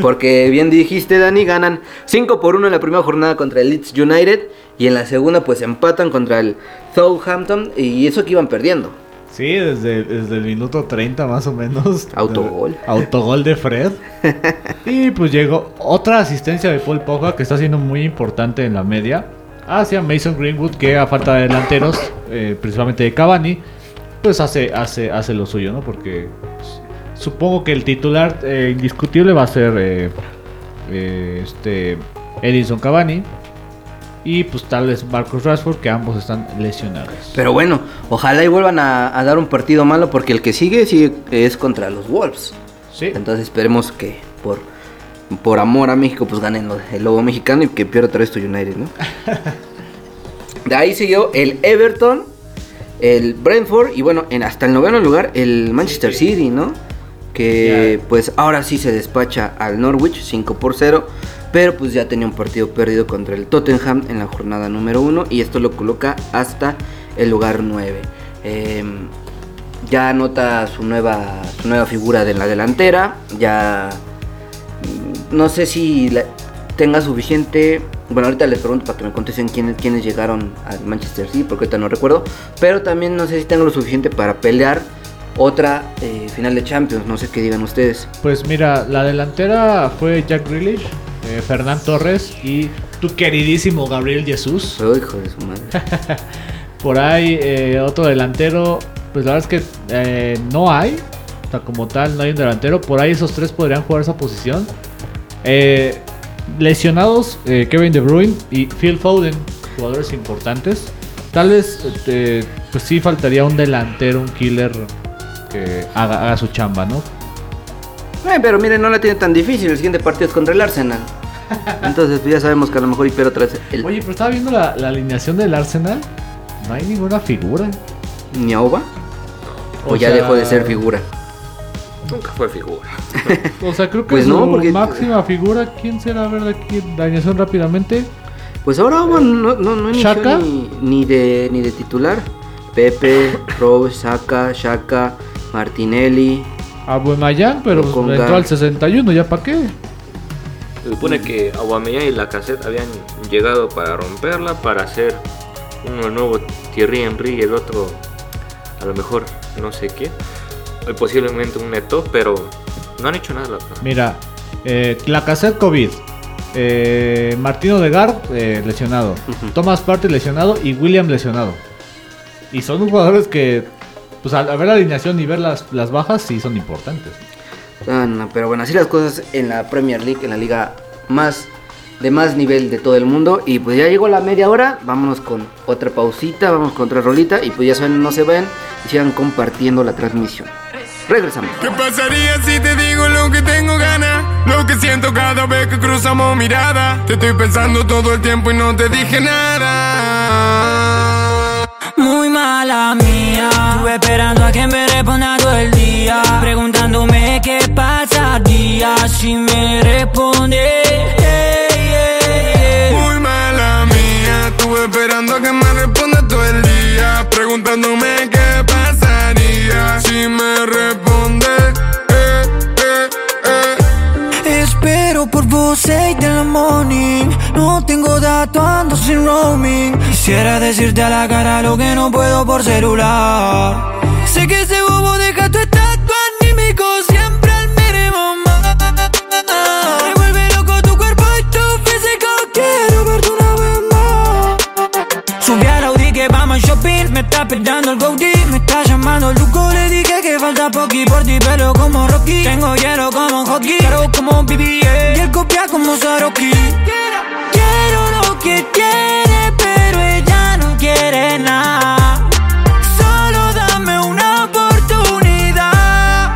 [SPEAKER 2] Porque bien dijiste, Dani, ganan 5 por 1 en la primera jornada contra el Leeds United y en la segunda pues empatan contra el Southampton y eso que iban perdiendo.
[SPEAKER 1] Sí, desde, desde el minuto 30 más o menos. <laughs>
[SPEAKER 2] Autogol.
[SPEAKER 1] Autogol de Fred. <laughs> y pues llegó otra asistencia de Paul Pogba que está siendo muy importante en la media. Hacia Mason Greenwood que a falta de delanteros, eh, principalmente de Cavani, pues hace, hace, hace lo suyo, ¿no? Porque pues, supongo que el titular eh, indiscutible va a ser eh, eh, este Edison Cavani y pues tal vez Marcus Rashford, que ambos están lesionados.
[SPEAKER 2] Pero bueno, ojalá y vuelvan a, a dar un partido malo porque el que sigue, es contra los Wolves.
[SPEAKER 1] Sí.
[SPEAKER 2] Entonces esperemos que por, por amor a México pues ganen los- el lobo mexicano y que pierda otra vez tu United, ¿no? <laughs> De ahí siguió el Everton, el Brentford y bueno, en, hasta el noveno lugar el Manchester City, ¿no? Que pues ahora sí se despacha al Norwich 5 por 0, pero pues ya tenía un partido perdido contra el Tottenham en la jornada número 1 y esto lo coloca hasta el lugar 9. Em, ya anota su nueva, su nueva figura de la delantera, ya mm, no sé si tenga suficiente. Bueno, ahorita les pregunto para que me contesten quiénes, quiénes llegaron al Manchester City, porque ahorita no recuerdo. Pero también no sé si tengo lo suficiente para pelear otra eh, final de Champions. No sé qué digan ustedes.
[SPEAKER 1] Pues mira, la delantera fue Jack Grealish, eh, Fernán Torres y tu queridísimo Gabriel Jesús.
[SPEAKER 2] Pero hijo de su madre. <laughs>
[SPEAKER 1] Por ahí eh, otro delantero, pues la verdad es que eh, no hay, o sea, como tal no hay un delantero. Por ahí esos tres podrían jugar esa posición. Eh, lesionados Kevin De Bruyne y Phil Foden, jugadores importantes. Tal vez, eh, pues sí faltaría un delantero, un killer que haga, haga su chamba, ¿no?
[SPEAKER 2] Eh, pero miren, no la tiene tan difícil. El siguiente partido es contra el Arsenal. Entonces pues ya sabemos que a lo mejor pierde otra vez el
[SPEAKER 1] Oye, pero estaba viendo la, la alineación del Arsenal. No hay ninguna figura.
[SPEAKER 2] Niauba. O,
[SPEAKER 1] O
[SPEAKER 2] ya
[SPEAKER 1] sea-
[SPEAKER 2] dejó de ser figura.
[SPEAKER 3] Nunca fue figura.
[SPEAKER 1] O sea, creo que
[SPEAKER 2] Pues
[SPEAKER 1] su
[SPEAKER 2] no, porque-
[SPEAKER 1] máxima figura, ¿quién será? A ver, de aquí, la alineación rápidamente.
[SPEAKER 2] Pues ahora bueno, no, no, no inició
[SPEAKER 1] ¿Shaka?
[SPEAKER 2] ni, ni de, ni de titular. Pepe, Rose, Saka, Shaka, Martinelli.
[SPEAKER 1] Abuemayán, pero pues,
[SPEAKER 2] Con
[SPEAKER 1] entró al 61, ¿ya para qué?
[SPEAKER 3] Se supone que Aubameyang y Lacazette habían llegado para romperla, para hacer uno nuevo Thierry Henry y el otro a lo mejor no sé qué. O posiblemente un Neto, pero no han hecho nada. la.
[SPEAKER 1] Mira, eh, Lacazette COVID, eh, Martino Degar eh, lesionado, Thomas Partey lesionado y William lesionado. Y son jugadores que, pues al, al ver la alineación y ver las, las bajas, sí son importantes.
[SPEAKER 2] Ah, no, pero bueno, así las cosas en la Premier League, en la liga más de más nivel de todo el mundo. Y pues ya llegó la media hora. Vámonos con otra pausita, vamos con otra rolita. Y pues ya saben, no se vayan y sigan compartiendo la transmisión. Regresamos.
[SPEAKER 5] ¿Qué pasaría si te digo lo que tengo ganas? Lo que siento cada vez que cruzamos mirada. Te estoy pensando todo el tiempo y no te dije nada.
[SPEAKER 4] Muy mala mía. Estuve esperando a que me responda todo el día. Preguntándome qué pasaría si me responde.
[SPEAKER 5] Muy mala mía. Estuve esperando a que me responda todo el día. Preguntándome qué pasaría si me responde. Eh, eh, eh.
[SPEAKER 4] Espero por vos 6 de la morning Ando sin roaming. Quisiera decirte a la cara lo que no puedo por celular. Sé que ese bobo deja tu estatua anímico Siempre al mínimo Me vuelve loco tu cuerpo y tu físico Quiero verte una vez más. Subí al Audi que vamos a shopping Me está esperando el Gaudí Me está llamando Luco Le dije que falta poqui por ti Pelo como Rocky. Tengo hielo como hockey Caro como BBA Y el copia como Saroki Quiero lo que tiene Pero ella no quiere nada Solo dame una oportunidad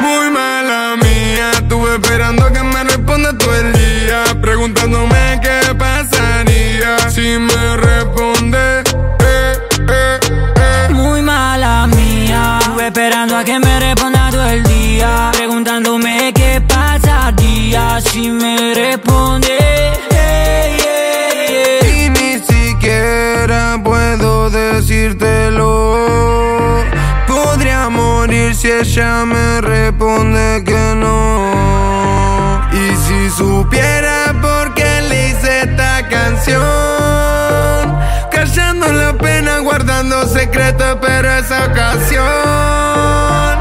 [SPEAKER 5] Muy mala mía, estuve esperando a que me responda todo el día, preguntándome qué pasaría si me responde. Eh, eh, eh.
[SPEAKER 4] Muy mala mía. Estuve esperando a que me responda todo el día. Preguntándome qué pasaría si me responde.
[SPEAKER 5] Decírtelo. Podría morir si ella me responde que no. Y si supiera por qué le hice esta canción. Callando la pena, guardando secretos, pero esa ocasión.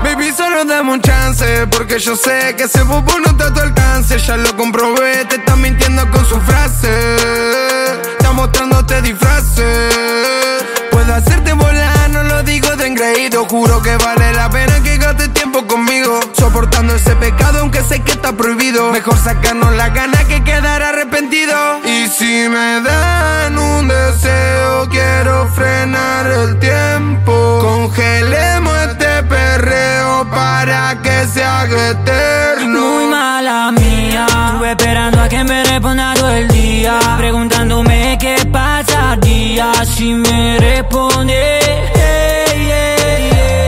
[SPEAKER 5] Baby, solo dame un chance, porque yo sé que ese bobo no está a tu alcance. Ya lo comprobé, te está mintiendo con su frase. Está mostrándote disfraces. Hacerte volar, no lo digo de engreído. Juro que vale la pena que gaste tiempo conmigo. Soportando ese pecado, aunque sé que está prohibido. Mejor sacarnos la gana que quedar arrepentido. Y si me dan un deseo, quiero frenar el tiempo. Congelemos este perreo para que se haga eterno.
[SPEAKER 6] Muy mala mía, estuve esperando a que me responda todo el día, preguntándome qué pasaría si me responde.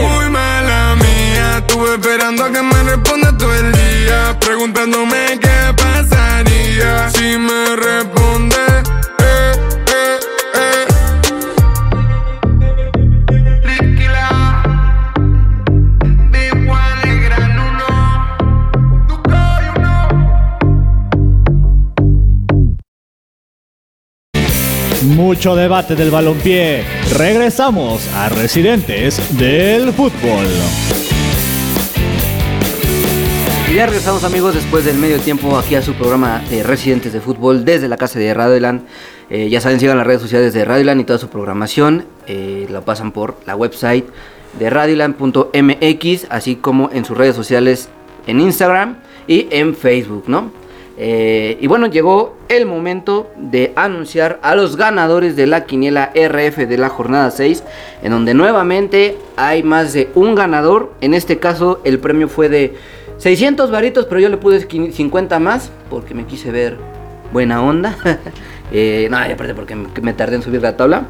[SPEAKER 5] Muy mala mía, estuve esperando a que me responda todo el día, preguntándome
[SPEAKER 1] Mucho debate del balompié. Regresamos a Residentes del Fútbol.
[SPEAKER 2] Y ya regresamos amigos después del medio tiempo aquí a su programa de Residentes de Fútbol desde la casa de Radioland. Eh, ya saben, sigan las redes sociales de Radioland y toda su programación. Eh, lo pasan por la website de radioland.mx, así como en sus redes sociales en Instagram y en Facebook, ¿no? Eh, y bueno, llegó el momento de anunciar a los ganadores de la quiniela RF de la jornada 6, en donde nuevamente hay más de un ganador. En este caso, el premio fue de 600 varitos, pero yo le puse 50 más porque me quise ver buena onda. <laughs> eh, no, y aparte porque me, me tardé en subir la tabla.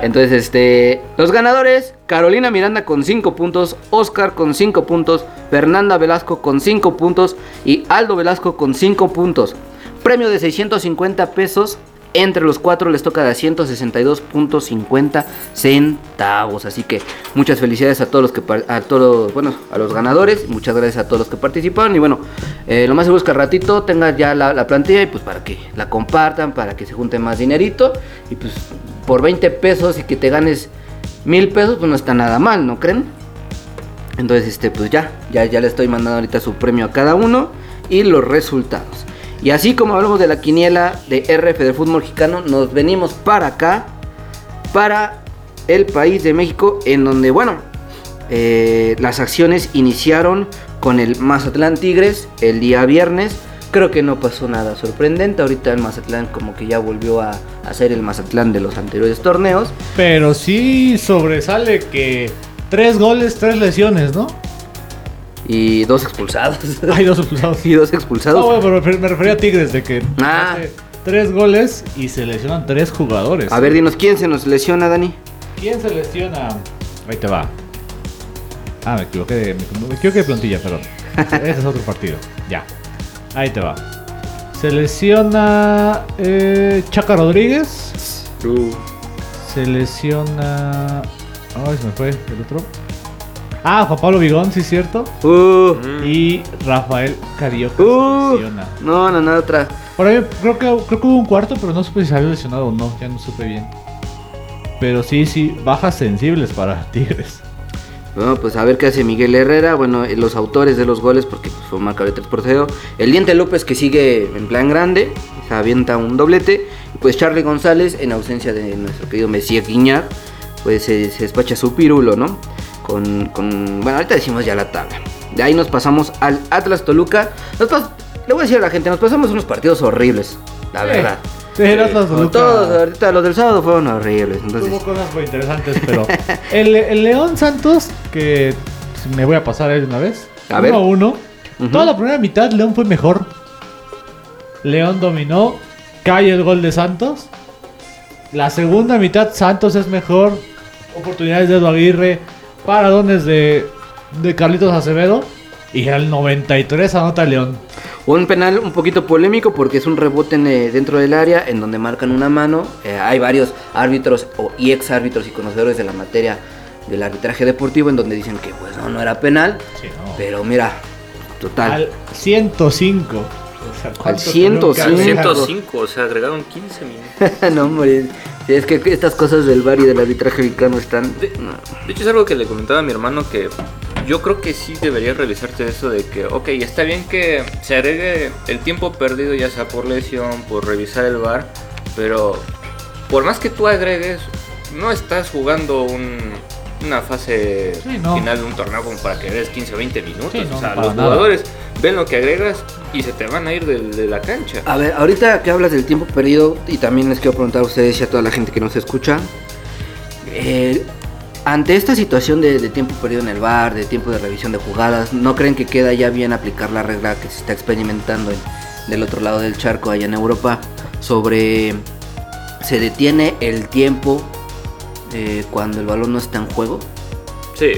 [SPEAKER 2] Entonces, este, los ganadores, Carolina Miranda con 5 puntos, Oscar con 5 puntos, Fernanda Velasco con 5 puntos y Aldo Velasco con 5 puntos. Premio de 650 pesos. Entre los cuatro les toca de 162.50 centavos. Así que muchas felicidades a todos los que a todos, bueno, a los ganadores. Muchas gracias a todos los que participaron. Y bueno, eh, lo más seguro es que al ratito tengas ya la, la plantilla y pues para que la compartan, para que se junte más dinerito. Y pues por 20 pesos y que te ganes mil pesos, pues no está nada mal, ¿no creen? Entonces, este, pues ya, ya, ya le estoy mandando ahorita su premio a cada uno y los resultados. Y así como hablamos de la quiniela de RF del fútbol mexicano, nos venimos para acá, para el país de México, en donde, bueno, eh, las acciones iniciaron con el Mazatlán Tigres el día viernes. Creo que no pasó nada sorprendente. Ahorita el Mazatlán como que ya volvió a, a ser el Mazatlán de los anteriores torneos.
[SPEAKER 1] Pero sí sobresale que tres goles, tres lesiones, ¿no?
[SPEAKER 2] Y dos expulsados. <laughs>
[SPEAKER 1] Hay dos expulsados.
[SPEAKER 2] y dos expulsados.
[SPEAKER 1] No, bueno, pero me refería a Tigres de que
[SPEAKER 2] Ah.
[SPEAKER 1] hace tres goles y se lesionan tres jugadores.
[SPEAKER 2] A ver, dinos, ¿quién se nos lesiona, Dani?
[SPEAKER 1] ¿Quién se lesiona? Ahí te va. Ah, me equivoqué de, me, equivoqué de plantilla, perdón. <laughs> Ese es otro partido. Ya. Ahí te va. Se lesiona eh, Chaca Rodríguez. Se lesiona. Ay, se me fue el otro. Ah, Juan Pablo Vigón, sí es cierto.
[SPEAKER 2] Uh,
[SPEAKER 1] Y Rafael Carioca
[SPEAKER 2] uh,
[SPEAKER 1] se lesiona.
[SPEAKER 2] no, no, no, otra.
[SPEAKER 1] Por ahí creo que, creo que hubo un cuarto, pero no supe si se había lesionado o no. Ya no supe bien. Pero sí, sí, bajas sensibles para <laughs> Tigres.
[SPEAKER 2] Bueno, pues a ver qué hace Miguel Herrera. Bueno, eh, los autores de los goles, porque pues, fue marcador de 3 por 0. El Diente López que sigue en plan grande, se avienta un doblete. Y pues Charlie González, en ausencia de nuestro querido Mesías Guiñar, pues se, se despacha su pirulo, ¿no? Con, con- Bueno, ahorita decimos ya la tabla. De ahí nos pasamos al Atlas Toluca. Nos pas- Le voy a decir a la gente, nos pasamos unos partidos horribles, la verdad.
[SPEAKER 1] Sí, eras las
[SPEAKER 2] Como todos, ahorita los del sábado fueron horribles. Entonces,
[SPEAKER 1] Hubo cosas muy interesantes, pero <laughs> el, el León Santos, que me voy a pasar ahí de una vez.
[SPEAKER 2] A
[SPEAKER 1] uno
[SPEAKER 2] ver.
[SPEAKER 1] a uno.
[SPEAKER 2] Ujú.
[SPEAKER 1] Toda la primera mitad León fue mejor. León dominó, cae el gol de Santos. La segunda mitad Santos es mejor. Oportunidades de Edu Aguirre, paradones de, de Carlitos Acevedo. Y al 93 anota León.
[SPEAKER 2] Un penal un poquito polémico porque es un rebote en, eh, dentro del área en donde marcan una mano. Eh, hay varios árbitros o, y ex árbitros y conocedores de la materia del arbitraje deportivo en donde dicen que pues no, no era penal.
[SPEAKER 1] Sí, no.
[SPEAKER 2] Pero mira, total.
[SPEAKER 1] Al 105. O sea, ¿cuánto
[SPEAKER 2] Al 105.
[SPEAKER 1] tuvieron que agregar?
[SPEAKER 3] 105, o sea, agregaron 15 minutos. <laughs>
[SPEAKER 2] no, hombre. sí, Es que estas cosas del bar y del arbitraje mexicano están...
[SPEAKER 3] De,
[SPEAKER 2] no.
[SPEAKER 3] de hecho, es algo que le comentaba a mi hermano que yo creo que sí debería realizarte eso de que, ok, está bien que se agregue el tiempo perdido, ya sea por lesión, por revisar el bar, pero por más que tú agregues, no estás jugando un, una fase
[SPEAKER 1] Sí, no.
[SPEAKER 3] final de un torneo como para que agregues 15 o 20 minutos.
[SPEAKER 1] Sí, no,
[SPEAKER 3] o sea, los
[SPEAKER 1] nada.
[SPEAKER 3] jugadores ven lo que agregas y se te van a ir de, de la cancha.
[SPEAKER 2] A ver, ahorita que hablas del tiempo perdido, y también les quiero preguntar a ustedes y a toda la gente que nos escucha, eh, ante esta situación de, de tiempo perdido en el bar, de tiempo de revisión de jugadas, ¿no creen que queda ya bien aplicar la regla que se está experimentando en- del otro lado del charco, allá en Europa, sobre se detiene el tiempo eh, cuando el balón no está en juego?
[SPEAKER 3] Sí.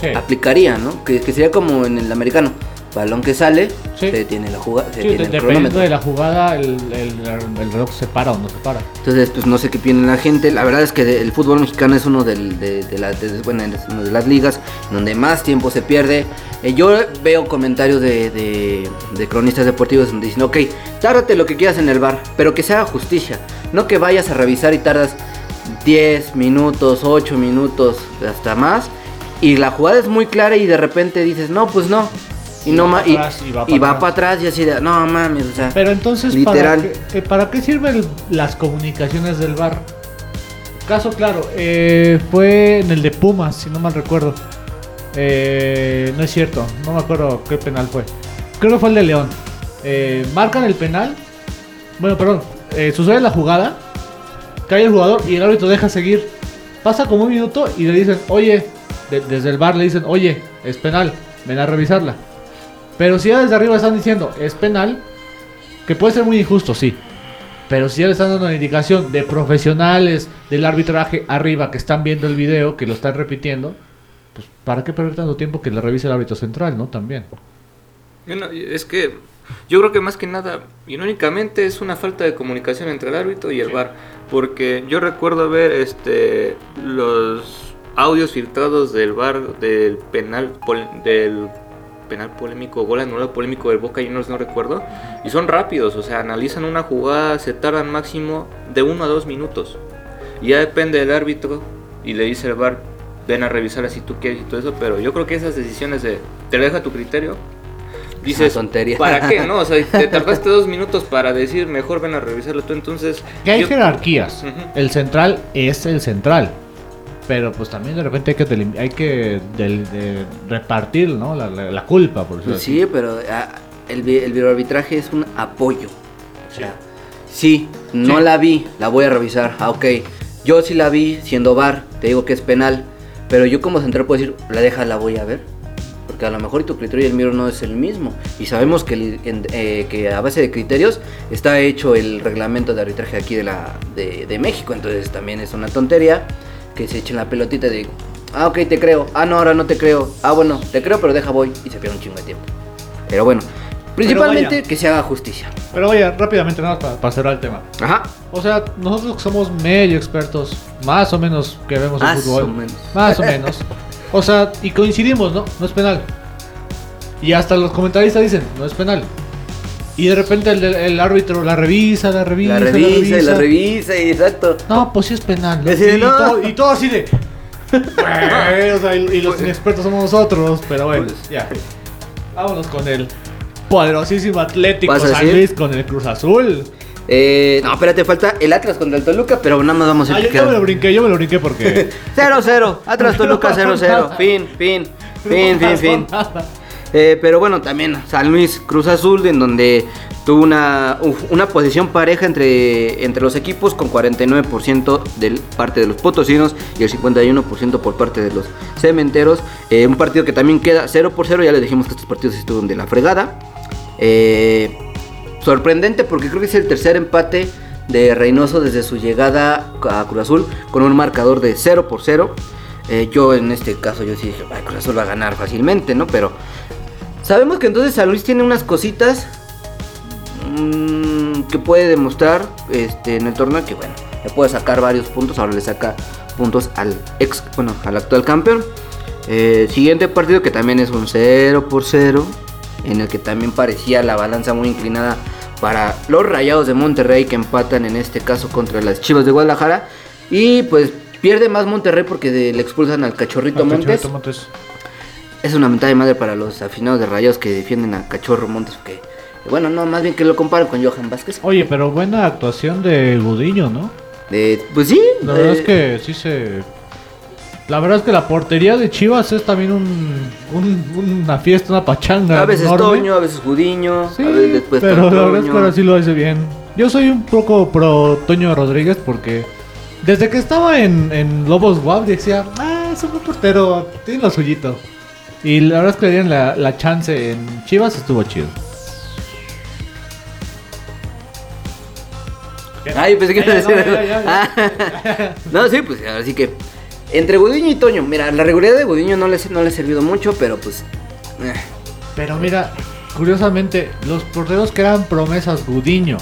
[SPEAKER 1] Sí.
[SPEAKER 2] Aplicaría, ¿no? Que, que sería como en el americano. Balón que sale,
[SPEAKER 1] Sí.
[SPEAKER 2] se detiene la jugada, se
[SPEAKER 1] Sí,
[SPEAKER 2] detiene
[SPEAKER 1] de-
[SPEAKER 2] el
[SPEAKER 1] dependiendo
[SPEAKER 2] cronómetro.
[SPEAKER 1] de la jugada, el, el- el reloj se para o no se para.
[SPEAKER 2] Entonces, pues no sé qué piensa la gente. La verdad es que el fútbol mexicano es uno del- de, de la- de- bueno, es de las ligas donde más tiempo se pierde. Eh, yo veo comentarios de, de- de cronistas deportivos donde dicen, ok, tárdate lo que quieras en el bar, pero que se haga justicia. No que vayas a revisar y tardas 10 minutos, 8 minutos, hasta más. Y la jugada es muy clara y de repente dices, no, pues no. Y,
[SPEAKER 1] Y
[SPEAKER 2] no
[SPEAKER 1] va para
[SPEAKER 2] y,
[SPEAKER 1] atrás, y va
[SPEAKER 2] y
[SPEAKER 1] para
[SPEAKER 2] va
[SPEAKER 1] atrás.
[SPEAKER 2] para atrás y así de, no mames, o sea.
[SPEAKER 1] Pero entonces,
[SPEAKER 2] Literal.
[SPEAKER 1] ¿para qué, eh, ¿para qué sirven las comunicaciones del bar? Caso claro, eh, fue en el de Pumas, si no mal recuerdo. Eh, no es cierto, no me acuerdo qué penal fue. Creo que fue el de León. Eh, marcan el penal. Bueno, perdón. sucede la jugada. Cae el jugador y el árbitro deja seguir. Pasa como un minuto y le dicen, oye, de- desde el bar le dicen, oye, es penal, ven a revisarla. Pero si ya desde arriba están diciendo, es penal, que puede ser muy injusto, sí. Pero si ya le están dando una indicación de profesionales del arbitraje arriba que están viendo el video, que lo están repitiendo, pues ¿para qué perder tanto tiempo que le revise el árbitro central, no? También.
[SPEAKER 3] Bueno, es que yo creo que más que nada, únicamente es una falta de comunicación entre el árbitro y el VAR, porque yo recuerdo ver este los audios filtrados del VAR del penal del penal polémico, gol anulado polémico del Boca Juniors, no recuerdo, y son rápidos, o sea, analizan una jugada, se tardan máximo de uno a dos minutos. Y ya depende del árbitro y le dice el VAR, ven a revisarla si tú quieres y todo eso, pero yo creo que esas decisiones de te deja tu criterio. Dices,
[SPEAKER 2] tontería.
[SPEAKER 3] ¿para qué? No, o sea, <laughs> te tardaste dos minutos para decir, mejor ven a revisarlo tú, entonces...
[SPEAKER 1] Que hay
[SPEAKER 3] yo-
[SPEAKER 1] jerarquías. El central es el central. Pero pues también de repente hay que, delim- hay que del- de repartir ¿no? la, la- la culpa, por decirlo así.
[SPEAKER 2] Sí, pero ah, el, el videoarbitraje es un apoyo. O sea, sí, no
[SPEAKER 1] Sí.
[SPEAKER 2] la vi, la voy a revisar. Ah, ok. Yo sí la vi siendo VAR, te digo que es penal. Pero yo como central puedo decir, la deja, la voy a ver. Porque a lo mejor tu criterio y el mío no es el mismo. Y sabemos que, el- en- eh, que a base de criterios está hecho el reglamento de arbitraje aquí de, la, de, de México. Entonces también es una tontería que se echen la pelotita de, ah, ok, te creo. Ah, no, ahora no te creo. Ah, bueno, te creo, pero deja voy. Y se pierde un chingo de tiempo. Pero bueno, principalmente
[SPEAKER 1] vaya.
[SPEAKER 2] que se haga justicia.
[SPEAKER 1] Pero vaya, rápidamente nada para, para cerrar el tema.
[SPEAKER 2] Ajá.
[SPEAKER 1] O sea, nosotros que somos medio expertos, más o menos que vemos el
[SPEAKER 2] Más
[SPEAKER 1] fútbol.
[SPEAKER 2] o menos.
[SPEAKER 1] Más o menos. O sea, y coincidimos, ¿no? No es penal. Y hasta los comentaristas dicen, no es penal. Y de repente el, el árbitro la revisa, la revisa,
[SPEAKER 2] La revisa y la revisa y exacto.
[SPEAKER 1] No, pues sí es penal. ¿no? Y,
[SPEAKER 2] no.
[SPEAKER 1] todo, y todo así de. O sea, y, y los <laughs> inexpertos somos nosotros, pero bueno,
[SPEAKER 2] Pues.
[SPEAKER 1] ya. Vámonos con el poderosísimo Atlético
[SPEAKER 2] ¿Vas a
[SPEAKER 1] San? Luis con el Cruz Azul.
[SPEAKER 2] Eh, no, espérate, falta el Atlas contra el Toluca, pero nada más vamos a
[SPEAKER 1] Ah,
[SPEAKER 2] ver
[SPEAKER 1] yo, me lo brinqué, yo me lo brinqué porque. <laughs>
[SPEAKER 2] 0-0, Atlas <laughs> Toluca 0-0. Fin, fin, fin, fin, fin. Eh, pero bueno, también San Luis Cruz Azul, en donde tuvo una, uf, una posición pareja entre, entre los equipos con 49% de parte de los potosinos y el 51% por parte de los cementeros. Eh, un partido que también queda 0 por 0, ya les dijimos que estos partidos estuvieron de la fregada. Eh, sorprendente porque creo que es el tercer empate de Reynoso desde su llegada a Cruz Azul con un marcador de 0 por 0. Eh, yo en este caso yo sí dije, "Ay, Cruz Azul va a ganar fácilmente, ¿no? Pero sabemos que entonces San Luis tiene unas cositas mm, que puede demostrar este, en el torneo que bueno, le puede sacar varios puntos, ahora le saca puntos al ex, bueno, al actual campeón. Eh, siguiente partido que también es un 0 por 0, en el que también parecía la balanza muy inclinada para los Rayados de Monterrey que empatan en este caso contra las Chivas de Guadalajara. Y pues pierde más Monterrey porque de- le expulsan al Cachorrito
[SPEAKER 1] Al
[SPEAKER 2] Montes.
[SPEAKER 1] Cachorrito Montes.
[SPEAKER 2] Es una mentada de madre para los aficionados de Rayados que defienden a Cachorro Montes. Que, bueno, no, más bien que lo comparan con Johan Vázquez.
[SPEAKER 1] Oye, pero buena actuación de Gudiño, ¿no?
[SPEAKER 2] De, pues sí,
[SPEAKER 1] La verdad
[SPEAKER 2] eh,
[SPEAKER 1] es que sí se. La verdad es que la portería de Chivas es también un, un- una fiesta, una pachanga.
[SPEAKER 2] A veces
[SPEAKER 1] enorme.
[SPEAKER 2] Toño, a veces Gudiño,
[SPEAKER 1] Sí,
[SPEAKER 2] a veces después
[SPEAKER 1] pero la verdad es que ahora sí lo hace bien. Yo soy un poco pro Toño Rodríguez porque desde que estaba en, en Lobos WAP decía, ah, es un buen portero, tiene lo suyito. Y la verdad es que le dieron la, la chance en Chivas, estuvo chido.
[SPEAKER 2] Ay, pensé que iba a decir
[SPEAKER 1] no, <laughs>
[SPEAKER 2] Ah, <laughs> No, sí, pues así que entre Gudiño y Toño, mira, la regularidad de Gudiño no le, no le ha servido mucho, pero pues eh,
[SPEAKER 1] Pero mira, curiosamente, los porteros que eran promesas, Gudiño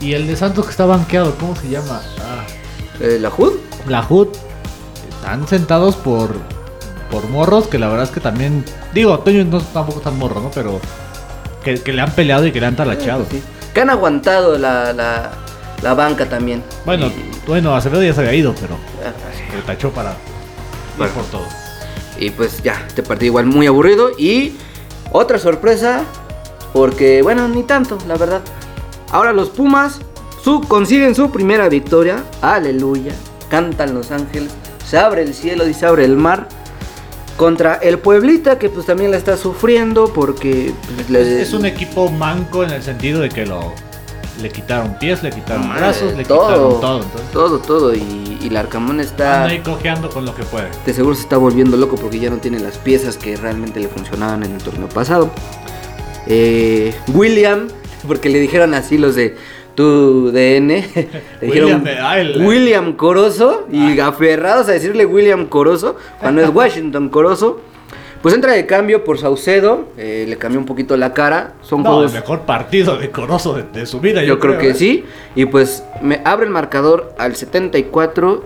[SPEAKER 1] y el de Santos que está banqueado, ¿cómo se llama? Ah,
[SPEAKER 2] eh, la Hood
[SPEAKER 1] la HUD, están sentados por, por morros que la verdad es que también, digo, Toño no tampoco tan morro, ¿no? Pero que, que le han peleado y que le han talachado.
[SPEAKER 2] sí, que han aguantado la, la, la banca también.
[SPEAKER 1] Bueno,
[SPEAKER 2] Y-
[SPEAKER 1] bueno, Acevedo ya se había ido, pero le tachó para ir
[SPEAKER 2] Bueno.
[SPEAKER 1] por todo.
[SPEAKER 2] Y pues ya, este partido igual muy aburrido. Y otra sorpresa, porque bueno, ni tanto, la verdad. Ahora los Pumas su, consiguen su primera victoria. Aleluya. Cantan los ángeles. Se abre el cielo y se abre el mar. Contra el Pueblita, que pues también la está sufriendo porque... pues, le-
[SPEAKER 1] es un equipo manco en el sentido de que lo le quitaron pies, le quitaron
[SPEAKER 2] Madre,
[SPEAKER 1] brazos, le
[SPEAKER 2] todo,
[SPEAKER 1] quitaron todo. Entonces,
[SPEAKER 2] todo, todo. Y, y el Arcamón está...
[SPEAKER 1] anda ahí cojeando con lo que puede.
[SPEAKER 2] de seguro se está volviendo loco porque ya no tiene las piezas que realmente le funcionaban en el torneo pasado. Eh, William, porque le dijeron así los de tu DN, <laughs> le dijeron
[SPEAKER 1] William,
[SPEAKER 2] William Corozo y aferrados a decirle William Corozo, cuando es <laughs> Washington Corozo. Pues entra de cambio por Saucedo, eh, le cambió un poquito la cara. Son
[SPEAKER 1] No,
[SPEAKER 2] juegos
[SPEAKER 1] el mejor partido de Corozo de, de su vida.
[SPEAKER 2] yo, creo, que
[SPEAKER 1] ¿eh?
[SPEAKER 2] sí. Y pues me abre el marcador al 74.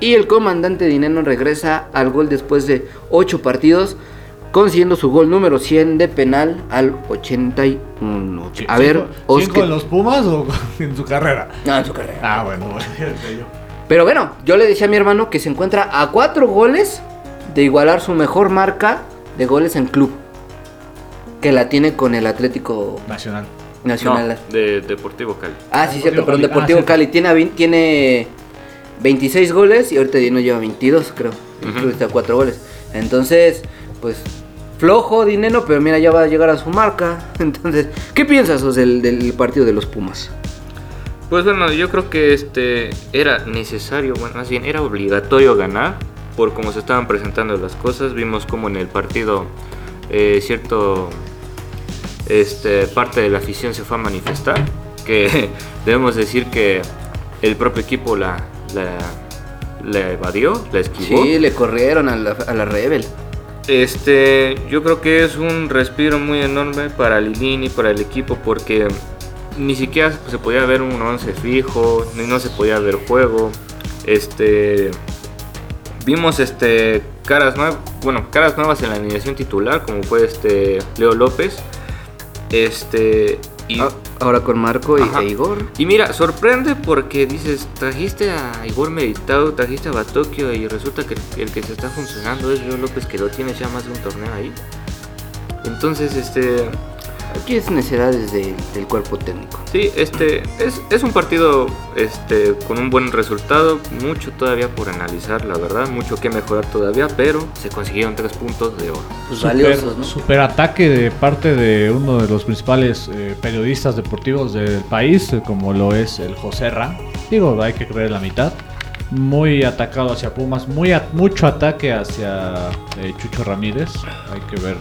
[SPEAKER 2] Y el comandante Dineno regresa al gol después de 8 partidos. Consiguiendo su gol número 100 de penal al 81. A ver,
[SPEAKER 1] ¿Cinco-
[SPEAKER 2] Oscar.
[SPEAKER 1] ¿Cinco en los Pumas o <laughs> en su carrera?
[SPEAKER 2] No, en su carrera.
[SPEAKER 1] Ah, bueno, <laughs> bueno. yo.
[SPEAKER 2] Pero bueno, yo le decía a mi hermano que se encuentra a 4 goles de igualar su mejor marca de goles en club. Que la tiene con el Atlético
[SPEAKER 1] Nacional.
[SPEAKER 2] Nacional.
[SPEAKER 3] No, de Deportivo Cali.
[SPEAKER 2] Ah, sí, cierto,
[SPEAKER 1] Deportivo
[SPEAKER 2] pero en
[SPEAKER 1] Cali.
[SPEAKER 2] Deportivo
[SPEAKER 1] Ah, cierto.
[SPEAKER 2] Cali tiene, tiene 26 goles y ahorita Dino lleva 22, creo. Creo que está 4 goles. Entonces, pues, flojo Dineno, pero mira, ya va a llegar a su marca. <laughs> Entonces, ¿qué piensas del, del partido de los Pumas?
[SPEAKER 3] Pues bueno, yo creo que este era necesario, bueno, más bien era obligatorio ganar por cómo se estaban presentando las cosas. Vimos como en el partido eh, cierto este parte de la afición se fue a manifestar, que <laughs> debemos decir que el propio equipo la la, la evadió, la esquivó.
[SPEAKER 2] Sí, le corrieron a la, a la Rebel.
[SPEAKER 3] Este, yo creo que es un respiro muy enorme para Lilini, para el equipo, porque ni siquiera se podía ver un 11 fijo, ni no se podía ver juego. Este, vimos este caras nuevas, bueno, caras nuevas en la alineación titular, como fue este Leo López. Este, y
[SPEAKER 2] Ah, ahora con Marco y e Igor.
[SPEAKER 3] y mira, sorprende porque dices, trajiste a Igor Meritao, trajiste a Batokio y resulta que el que se está funcionando es Leo López que lo tiene ya más de un torneo ahí. Entonces, este,
[SPEAKER 2] Aquí es necesidades de- del cuerpo técnico.
[SPEAKER 3] sí, este, es, es un partido este, con un buen resultado, mucho todavía por analizar, la verdad, mucho que mejorar todavía, pero se consiguieron tres puntos de oro.
[SPEAKER 2] Pues
[SPEAKER 1] Super,
[SPEAKER 2] valiosos, ¿no?
[SPEAKER 1] super ataque de parte de uno de los principales eh, periodistas deportivos del país, eh, como lo es el José Ra. Digo, hay que creer la mitad. Muy atacado hacia Pumas, muy a- mucho ataque hacia eh, Chucho Ramírez. Hay que ver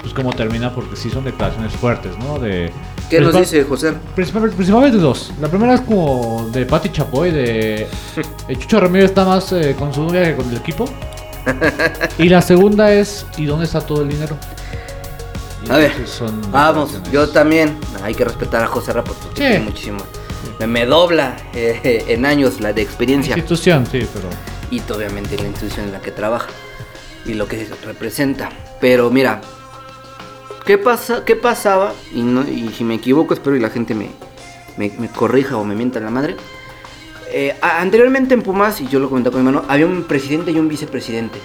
[SPEAKER 1] pues cómo termina porque sí son declaraciones fuertes, ¿no? De
[SPEAKER 2] ¿Qué nos dice José?
[SPEAKER 1] Principalmente, principalmente dos. La primera es como de Pati Chapoy, de <laughs> eh, Chucho Ramírez está más eh, con su novia que con el equipo. <laughs> y la segunda es ¿y dónde está todo el dinero? Y
[SPEAKER 2] A ver, Vamos, yo también. Hay que respetar a José Ra porque
[SPEAKER 1] Sí.
[SPEAKER 2] tiene muchísimo. Me, me dobla eh, en años la de experiencia.
[SPEAKER 1] Institución, sí, pero
[SPEAKER 2] y obviamente la institución en la que trabaja y lo que representa. Pero mira, ¿qué, pasa, qué pasaba? Y, no, y si me equivoco, espero y la gente me, me, me corrija o me mienta la madre. Eh, anteriormente en Pumas, y yo lo comenté con mi hermano, había un presidente y un vicepresidente.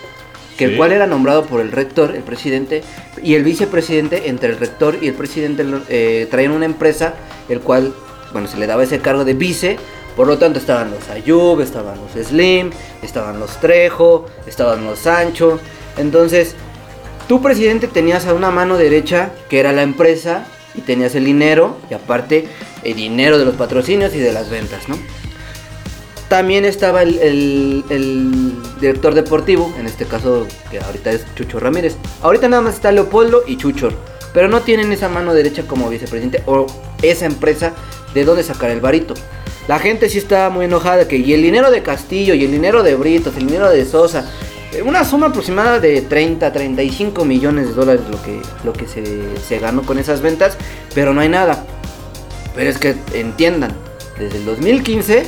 [SPEAKER 2] Que el cual era nombrado por el rector, el presidente, y el vicepresidente, entre el rector y el presidente, eh, traían una empresa, el cual, bueno, se le daba ese cargo de vice Por lo tanto, estaban los Ayub, estaban los Slim, estaban los Trejo, estaban los Sancho. Entonces, tu presidente tenías a una mano derecha que era la empresa y tenías el dinero y aparte el dinero de los patrocinios y de las ventas, ¿no? También estaba el, director deportivo, en este caso que ahorita es Chucho Ramírez. Ahorita nada más está Leopoldo y Chucho, pero no tienen esa mano derecha como vicepresidente o esa empresa de dónde sacar el varito. La gente sí está muy enojada que y el dinero de Castillo y el dinero de Britos, el dinero de Sosa, una suma aproximada de 30, 35 millones de dólares lo que, lo que se, se ganó con esas ventas, pero no hay nada. Pero es que entiendan, desde el 2015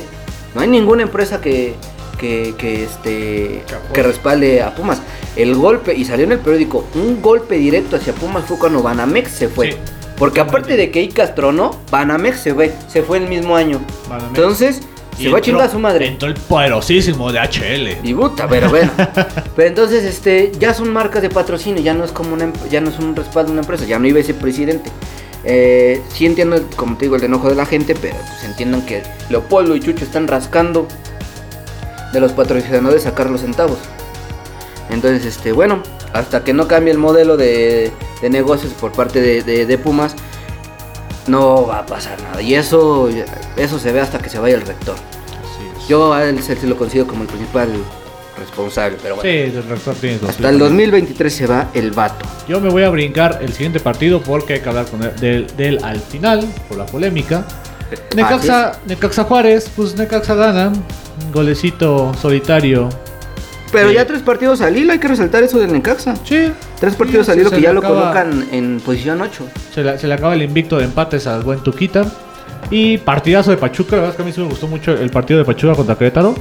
[SPEAKER 2] no hay ninguna empresa que, que, que, este, que respalde a Pumas. El golpe, y salió en el periódico, un golpe directo hacia Pumas fue cuando Banamex se fue.
[SPEAKER 1] Sí.
[SPEAKER 2] Porque aparte de que Icas tronó, Banamex se fue, se fue el mismo año.
[SPEAKER 1] Banamex.
[SPEAKER 2] Entonces, Se va a chingar a su madre.
[SPEAKER 1] Entró el poderosísimo de HL.
[SPEAKER 2] Y puta, pero bueno. <laughs> pero entonces, este, ya son marcas de patrocinio, ya no es como una, em- ya no es un respaldo de una empresa, ya no iba ese presidente. Eh, sí entiendo, como te digo, el enojo de la gente, pero pues entiendan que Leopoldo y Chucho están rascando de los patrocinadores sacar los centavos. Entonces, este, bueno, hasta que no cambie el modelo de, de negocios por parte de, de- de Pumas, no va a pasar nada. Y eso, eso se ve hasta que se vaya el rector. Yo a él se, se lo considero como el principal responsable, pero bueno.
[SPEAKER 1] Sí, del rector tienes
[SPEAKER 2] Hasta
[SPEAKER 1] razón.
[SPEAKER 2] el 2023 se va el vato.
[SPEAKER 1] Yo me voy a brincar el siguiente partido porque hay que hablar con él, del, del al final, por la polémica. <laughs> Necaxa, Necaxa Juárez, pues Necaxa gana. Golecito solitario.
[SPEAKER 2] Pero
[SPEAKER 1] Sí.
[SPEAKER 2] ya tres partidos al hilo, hay que resaltar eso del Necaxa.
[SPEAKER 1] Sí.
[SPEAKER 2] Tres partidos
[SPEAKER 1] Sí,
[SPEAKER 2] al hilo
[SPEAKER 1] se
[SPEAKER 2] que ya lo colocan en posición 8.
[SPEAKER 1] Se le, se le acaba el invicto de empates al buen Tuquita. Y partidazo de Pachuca. La verdad es que a mí sí me gustó mucho el partido de Pachuca contra Querétaro.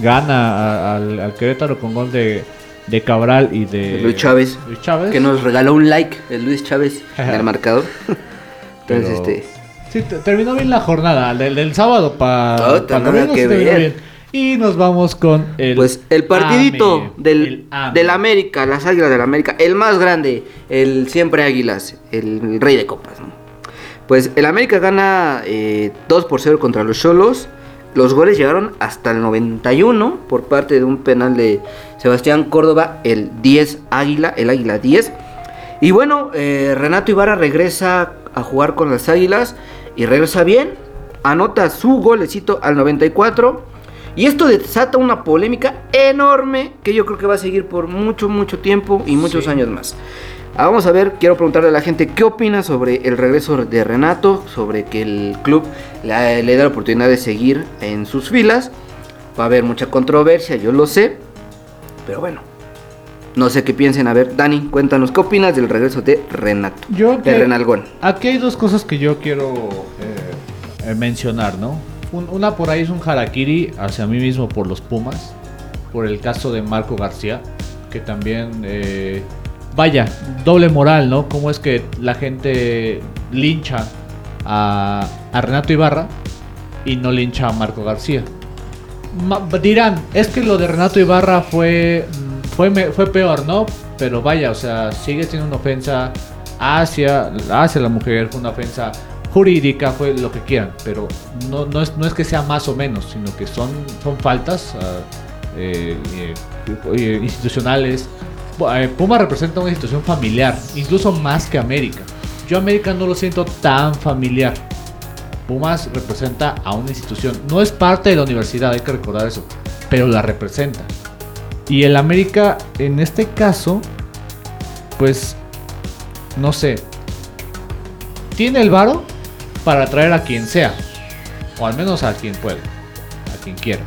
[SPEAKER 1] Gana al, al Querétaro con gol de, de Cabral y de
[SPEAKER 2] Luis Chávez.
[SPEAKER 1] Luis Chávez.
[SPEAKER 2] Que nos regaló un like, el Luis Chávez, <laughs> en el marcador. Entonces,
[SPEAKER 1] Pero-
[SPEAKER 2] este.
[SPEAKER 1] Sí, te- terminó bien la jornada. Del, del sábado para
[SPEAKER 2] nada que ver.
[SPEAKER 1] Y nos vamos con el.
[SPEAKER 2] Pues el partidito
[SPEAKER 1] AME,
[SPEAKER 2] del,
[SPEAKER 1] el AME.
[SPEAKER 2] del América, las águilas del América, el más grande, el siempre águilas, el rey de copas. ¿no? Pues el América gana eh, 2 por 0 contra los Cholos. Los goles llegaron hasta el 91 por parte de un penal de Sebastián Córdoba, el 10 Águila, el Águila 10. Y bueno, eh, Renato Ibarra regresa a jugar con las Águilas y regresa bien. Anota su golecito al 94. Y esto desata una polémica enorme que yo creo que va a seguir por mucho, mucho tiempo y muchos
[SPEAKER 1] Sí.
[SPEAKER 2] años más. Ah, Vamos a ver, quiero preguntarle a la gente qué opina sobre el regreso de Renato, sobre que el club le, le da la oportunidad de seguir en sus filas. Va a haber mucha controversia, yo lo sé. Pero bueno, no sé qué piensen. A ver, Dani, cuéntanos qué opinas del regreso de Renato.
[SPEAKER 1] Yo
[SPEAKER 2] de
[SPEAKER 1] que-
[SPEAKER 2] Renalgón.
[SPEAKER 1] Aquí hay dos cosas que yo quiero eh, eh, mencionar, ¿no? Un- una por ahí es un harakiri hacia mí mismo por los Pumas, por el caso de Marco García, que también, eh, vaya, doble moral, ¿no? Cómo es que la gente lincha a, Renato Ibarra y no lincha a Marco García. Dirán, es que lo de Renato Ibarra fue, mm, fue, fue peor, ¿no? Pero vaya, o sea, sigue siendo una ofensa hacia, hacia la mujer, fue una ofensa jurídica, fue lo que quieran, pero no, no, es, no es que sea más o menos, sino que son, son faltas ah, eh, eh, institucionales. Eh, Puma representa una institución familiar, incluso más que América. Yo América no lo siento tan familiar. Pumas representa a una institución. No es parte de la universidad, hay que recordar eso. Pero la representa. Y el América, en este caso, pues, no sé. Tiene el varo para traer a quien sea. O al menos a quien pueda. A quien quiera.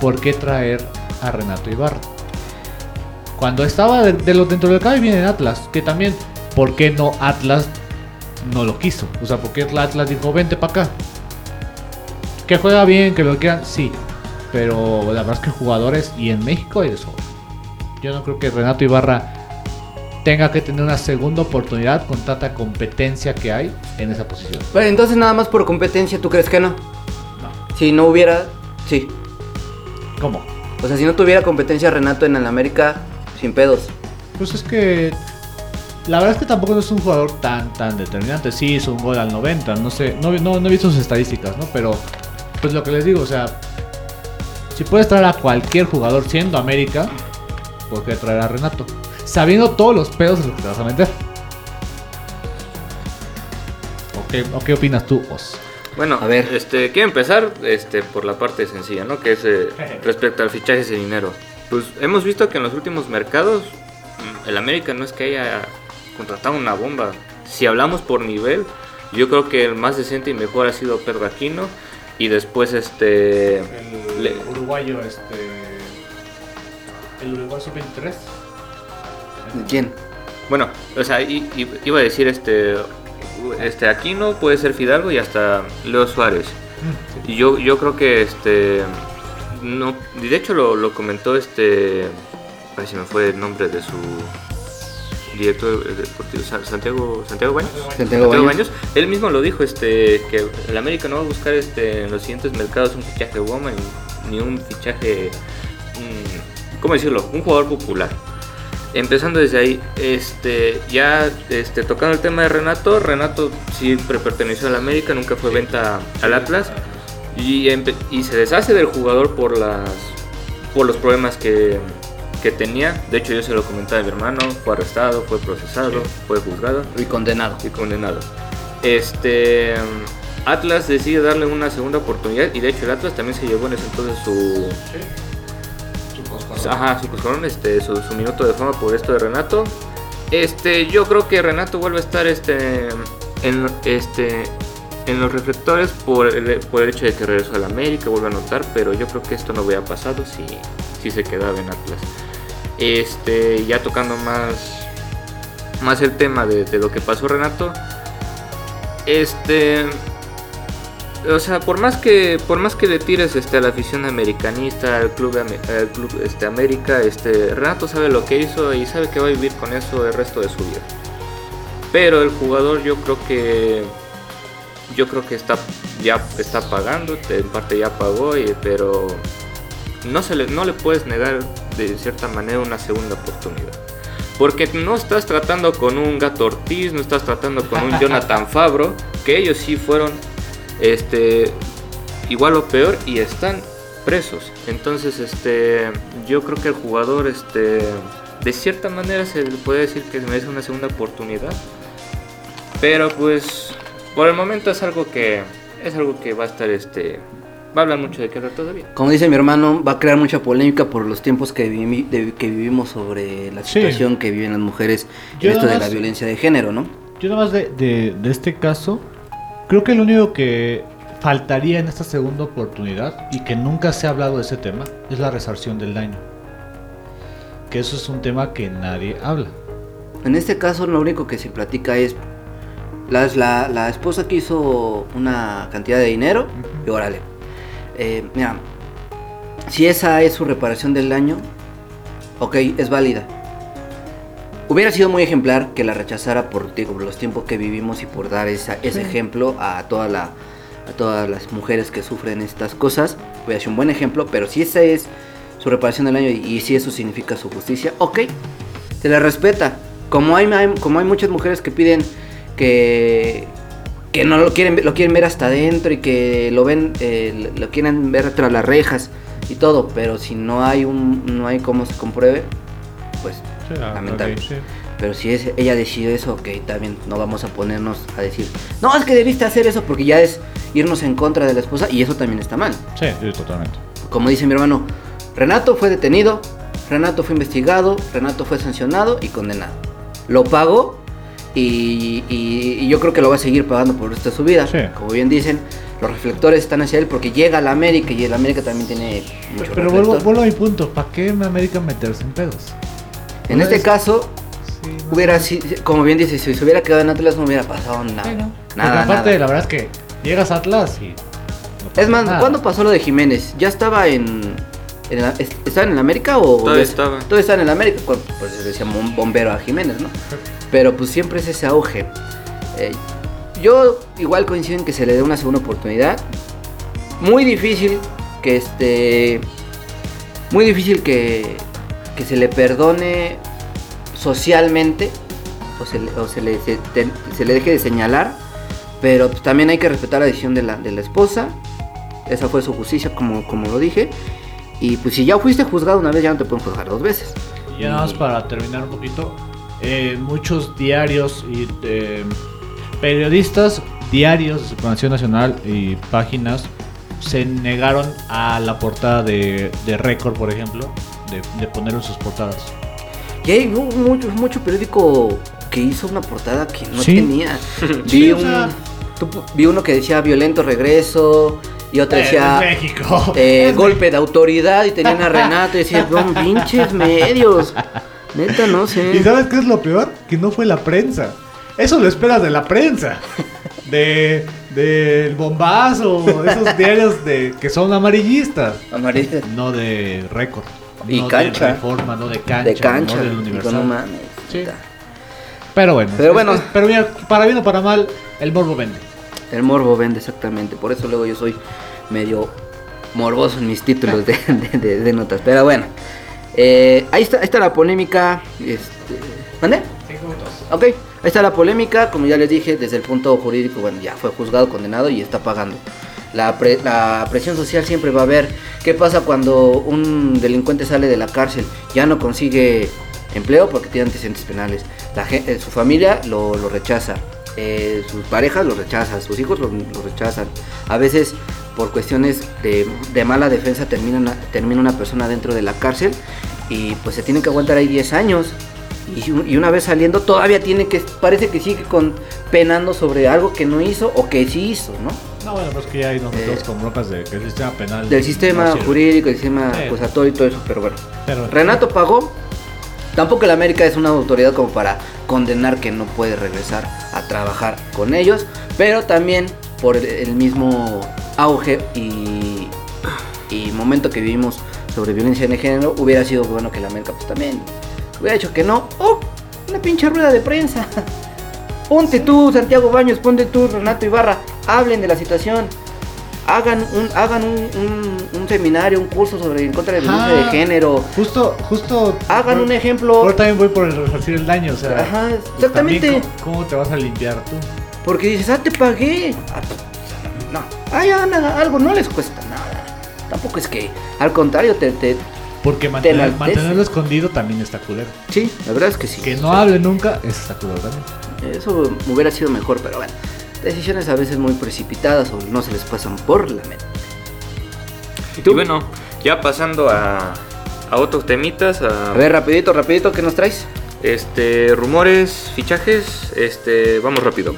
[SPEAKER 1] ¿Por qué traer a Renato Ibarra? Cuando estaba de, de lo, dentro del CAI viene Atlas. Que también, ¿por qué no Atlas no lo quiso. O sea, porque el Atlas dijo, vente para acá. Que juega bien, que lo quieran, sí. Pero la verdad es que jugadores y en México hay de. Yo no creo que Renato Ibarra tenga que tener una segunda oportunidad con tanta competencia que hay en esa posición.
[SPEAKER 2] Bueno, entonces nada más por competencia, ¿tú crees que no?
[SPEAKER 1] No.
[SPEAKER 2] Si no hubiera, sí.
[SPEAKER 1] ¿Cómo?
[SPEAKER 2] O sea, si no tuviera competencia Renato en el América, sin pedos.
[SPEAKER 1] Pues es que la verdad es que tampoco no es un jugador tan tan determinante. Sí hizo un gol al 90, no sé, no, no, no he visto sus estadísticas, ¿no? Pero pues lo que les digo, o sea, si puedes traer a cualquier jugador siendo América, ¿por qué traer a Renato? Sabiendo todos los pedos de los que te vas a meter. ¿O qué, o qué opinas tú, Os?
[SPEAKER 3] Bueno,
[SPEAKER 2] A ver.
[SPEAKER 3] este, quiero empezar este, por la parte sencilla, ¿no? Que es eh, <laughs> respecto al fichaje de dinero. Pues hemos visto que en los últimos mercados mm, el América no es que haya contratado una bomba. Si hablamos por nivel, yo creo que el más decente y mejor ha sido Pedro Aquino y después este
[SPEAKER 1] El
[SPEAKER 3] Le-
[SPEAKER 1] uruguayo, este. El uruguayo sub-23.
[SPEAKER 2] ¿Quién?
[SPEAKER 3] Bueno, o sea, i- i- iba a decir este este Aquino puede ser Fidalgo y hasta Leo Suárez. Y yo, yo creo que este no de hecho lo, lo comentó este ay se me fue el nombre de su director eh, deportivo Sa- Santiago Santiago Baños.
[SPEAKER 2] Santiago Baños.
[SPEAKER 3] Él mismo lo dijo este que el América no va a buscar este en los siguientes mercados un fichaje bomba ni, un fichaje mm, ¿cómo decirlo? un jugador popular. Empezando desde ahí, este, ya este, tocando el tema de Renato, Renato siempre perteneció al América, nunca fue venta al Atlas y, y se deshace del jugador por las por los problemas que, que tenía. De hecho, yo se lo comentaba a mi hermano, fue arrestado, fue procesado, fue juzgado
[SPEAKER 2] Y condenado.
[SPEAKER 3] y condenado. Este Atlas decide darle una segunda oportunidad y de hecho el Atlas también se llevó en ese entonces su Ajá, su coscorrón, este, su, minuto de fama por esto de Renato. Este, yo creo que Renato vuelve a estar este, en, este, en los reflectores por el, por el hecho de que regresó a la América, vuelve a anotar, pero yo creo que esto no hubiera pasado si, si se quedaba en Atlas. Este, ya tocando más, más el tema de lo que pasó Renato. Este, o sea, por más que por más que le tires este a la afición americanista, al club, al club este América, este Renato sabe lo que hizo y sabe que va a vivir con eso el resto de su vida. Pero el jugador yo creo que yo creo que está ya está pagando, en parte ya pagó, y- pero no se le no le puedes negar de cierta manera una segunda oportunidad. Porque no estás tratando con un Gato Ortiz, no estás tratando con un <laughs> Jonathan Fabro, que ellos sí fueron este igual o peor y están presos. Entonces, este yo creo que el jugador este de cierta manera se le puede decir que merece una segunda oportunidad. Pero pues por el momento es algo que es algo que va a estar este va a hablar mucho de qué hablar todavía.
[SPEAKER 2] Como dice mi hermano, va a crear mucha polémica por los tiempos que, vivi- de- que vivimos sobre la
[SPEAKER 1] Sí.
[SPEAKER 2] situación que viven las mujeres
[SPEAKER 1] Yo
[SPEAKER 2] en esto de la violencia de género, ¿no?
[SPEAKER 1] Yo nada más de, de, de este caso, creo que lo único que faltaría en esta segunda oportunidad y que nunca se ha hablado de ese tema es la resarción del daño. Que eso es un tema que nadie habla.
[SPEAKER 2] En este caso lo único que se platica es la esposa que hizo una cantidad de dinero y órale. Eh, mira, si esa es su reparación del daño, ok, es válida. Hubiera sido muy ejemplar que la rechazara por, digo, por los tiempos que vivimos y por dar esa- ese ejemplo a, toda la, a todas las mujeres que sufren estas cosas. Hubiera sido un buen ejemplo, pero si esa es su reparación del daño y, y si eso significa su justicia, ok, se le respeta. Como hay, hay- como hay muchas mujeres que piden que, que no lo quieren, lo quieren ver hasta adentro y que lo ven, eh, lo quieren ver tras las rejas y todo, pero si no hay un, no hay cómo se compruebe, pues lamentable. Pero si es, ella decidió eso, ok, también no vamos a ponernos a decir, no, es que debiste hacer eso porque ya es irnos en contra de la esposa y eso también está mal.
[SPEAKER 1] Sí, totalmente.
[SPEAKER 2] Como dice mi hermano, Renato fue detenido, Renato fue investigado, Renato fue sancionado y condenado. Lo pagó y, y- y yo creo que lo va a seguir pagando por el resto de su vida.
[SPEAKER 1] Sí.
[SPEAKER 2] Como bien dicen, los reflectores están hacia él porque llega a la América y el América también tiene mucho
[SPEAKER 1] Pero vuelvo,
[SPEAKER 2] reflector.
[SPEAKER 1] vuelvo a mi punto. ¿Para qué en América meterse en pedos?
[SPEAKER 2] En este caso,
[SPEAKER 1] Sí, no
[SPEAKER 2] hubiera
[SPEAKER 1] sé.
[SPEAKER 2] si- como bien dice, si se hubiera quedado en Atlas no hubiera pasado nada.
[SPEAKER 1] Sí, ¿no? Porque
[SPEAKER 2] Nada,
[SPEAKER 1] aparte,
[SPEAKER 2] nada.
[SPEAKER 1] la verdad es que llegas a Atlas y. no
[SPEAKER 2] Es más,
[SPEAKER 1] nada.
[SPEAKER 2] ¿cuándo pasó lo de Jiménez? ¿Ya estaba en, en la- ¿Estaba en el América o...?
[SPEAKER 3] Todavía
[SPEAKER 2] ya-
[SPEAKER 3] estaba.
[SPEAKER 2] Todavía estaba en el América, pues se decía bom- bombero a Jiménez, ¿no? <laughs> Pero pues siempre es ese auge. Eh, yo igual coincido en que se le dé una segunda oportunidad. Muy difícil que este... Muy difícil que, que se le perdone socialmente o se le, o se le, se, te- se le deje de señalar. Pero pues, también hay que respetar la decisión de la, de la esposa. esa fue su justicia, como, como lo dije. Y pues si ya fuiste juzgado una vez, ya no te pueden juzgar dos veces.
[SPEAKER 1] Y nada más para terminar un poquito, eh, muchos diarios y eh, periodistas, diarios de Supremacía Nacional y páginas se negaron a la portada de, de Record, por ejemplo, de, de poner en sus portadas.
[SPEAKER 2] Y hay mu- mucho, mucho periódico que hizo una portada que no
[SPEAKER 1] Sí.
[SPEAKER 2] tenía. <laughs>
[SPEAKER 1] Sí,
[SPEAKER 2] vi,
[SPEAKER 1] o
[SPEAKER 2] un-
[SPEAKER 1] sea-
[SPEAKER 2] tú pu- vi uno que decía violento regreso y otra
[SPEAKER 1] Eh,
[SPEAKER 2] decía
[SPEAKER 1] México.
[SPEAKER 2] eh, <laughs> golpe de autoridad y tenían a Renato y decía, son <laughs> pinches medios. Neta, no sé.
[SPEAKER 1] ¿Y sabes qué es lo peor? Que no fue la prensa. Eso lo esperas de la prensa. De del bombazo, esos diarios de que son amarillistas,
[SPEAKER 2] Amarilla.
[SPEAKER 1] no de récord.
[SPEAKER 2] Y
[SPEAKER 1] no
[SPEAKER 2] cancha.
[SPEAKER 1] De reforma, no de cancha.
[SPEAKER 2] De cancha.
[SPEAKER 1] No del
[SPEAKER 2] Digo,
[SPEAKER 1] universal.
[SPEAKER 2] no mames.
[SPEAKER 1] Sí. Pero bueno.
[SPEAKER 2] Pero
[SPEAKER 1] es-
[SPEAKER 2] bueno.
[SPEAKER 1] es- pero mira, para bien o para mal, el morbo vende.
[SPEAKER 2] El morbo vende exactamente. Por eso luego yo soy medio morboso en mis títulos de, <laughs> de- de- de notas. Pero bueno. Eh, ahí, está, ahí está la polémica. Este, ¿Mande? Ok, ahí está la polémica. Como ya les dije, desde el punto jurídico, bueno, ya fue juzgado, condenado y está pagando. La, pre- la presión social siempre va a haber. ¿Qué pasa cuando un delincuente sale de la cárcel? Ya no consigue empleo porque tiene antecedentes penales. La eh, su familia lo, rechaza. Eh, sus parejas lo rechazan. Sus hijos lo, rechazan. A veces por cuestiones de, mala defensa termina una, termina una persona dentro de la cárcel y pues se tiene que aguantar ahí 10 años. Y, y una vez saliendo todavía tiene que, parece que sigue con, penando sobre algo que no hizo o que sí hizo, ¿no?
[SPEAKER 1] No, bueno, pues que ya ahí nos metemos
[SPEAKER 2] Eh,
[SPEAKER 1] con broncas de que el sistema penal.
[SPEAKER 2] Del sistema
[SPEAKER 1] no
[SPEAKER 2] jurídico, del sistema
[SPEAKER 1] Sí.
[SPEAKER 2] acusatorio y todo eso, pero bueno.
[SPEAKER 1] Pero-
[SPEAKER 2] Renato pagó. Tampoco el América es una autoridad como para condenar que no puede regresar a trabajar con ellos, pero también por el- el mismo auge y, y momento que vivimos sobre violencia de género, hubiera sido bueno que el América pues también hubiera dicho que no. ¡Oh! Una pinche rueda de prensa. Ponte tú, Santiago Baños, ponte tú, Renato Ibarra, hablen de la situación. Hagan un, hagan un, un- un seminario, un curso sobre en contra de violencia de género.
[SPEAKER 1] Justo, justo.
[SPEAKER 2] Hagan un ejemplo.
[SPEAKER 1] Yo también voy por el resarcir el daño, o sea.
[SPEAKER 2] Ajá,
[SPEAKER 1] pues,
[SPEAKER 2] exactamente.
[SPEAKER 1] también, ¿cómo, cómo te vas a limpiar tú?
[SPEAKER 2] Porque dices, ah, te pagué. Ah, pues, no, ay, hagan algo, no les cuesta nada. Tampoco es que, al contrario, te, te-
[SPEAKER 1] Porque mantener- mantenerlo escondido también está culero.
[SPEAKER 2] Sí, la verdad es que sí.
[SPEAKER 1] Que no hable nunca, eso está culero también.
[SPEAKER 2] Eso hubiera sido mejor, pero bueno. Decisiones a veces muy precipitadas o no se les pasan por la mente.
[SPEAKER 3] Y bueno, ya pasando a, a otros temitas, a,
[SPEAKER 2] A ver, rapidito, rapidito, ¿qué nos traes?
[SPEAKER 3] este rumores, fichajes, este vamos rápido.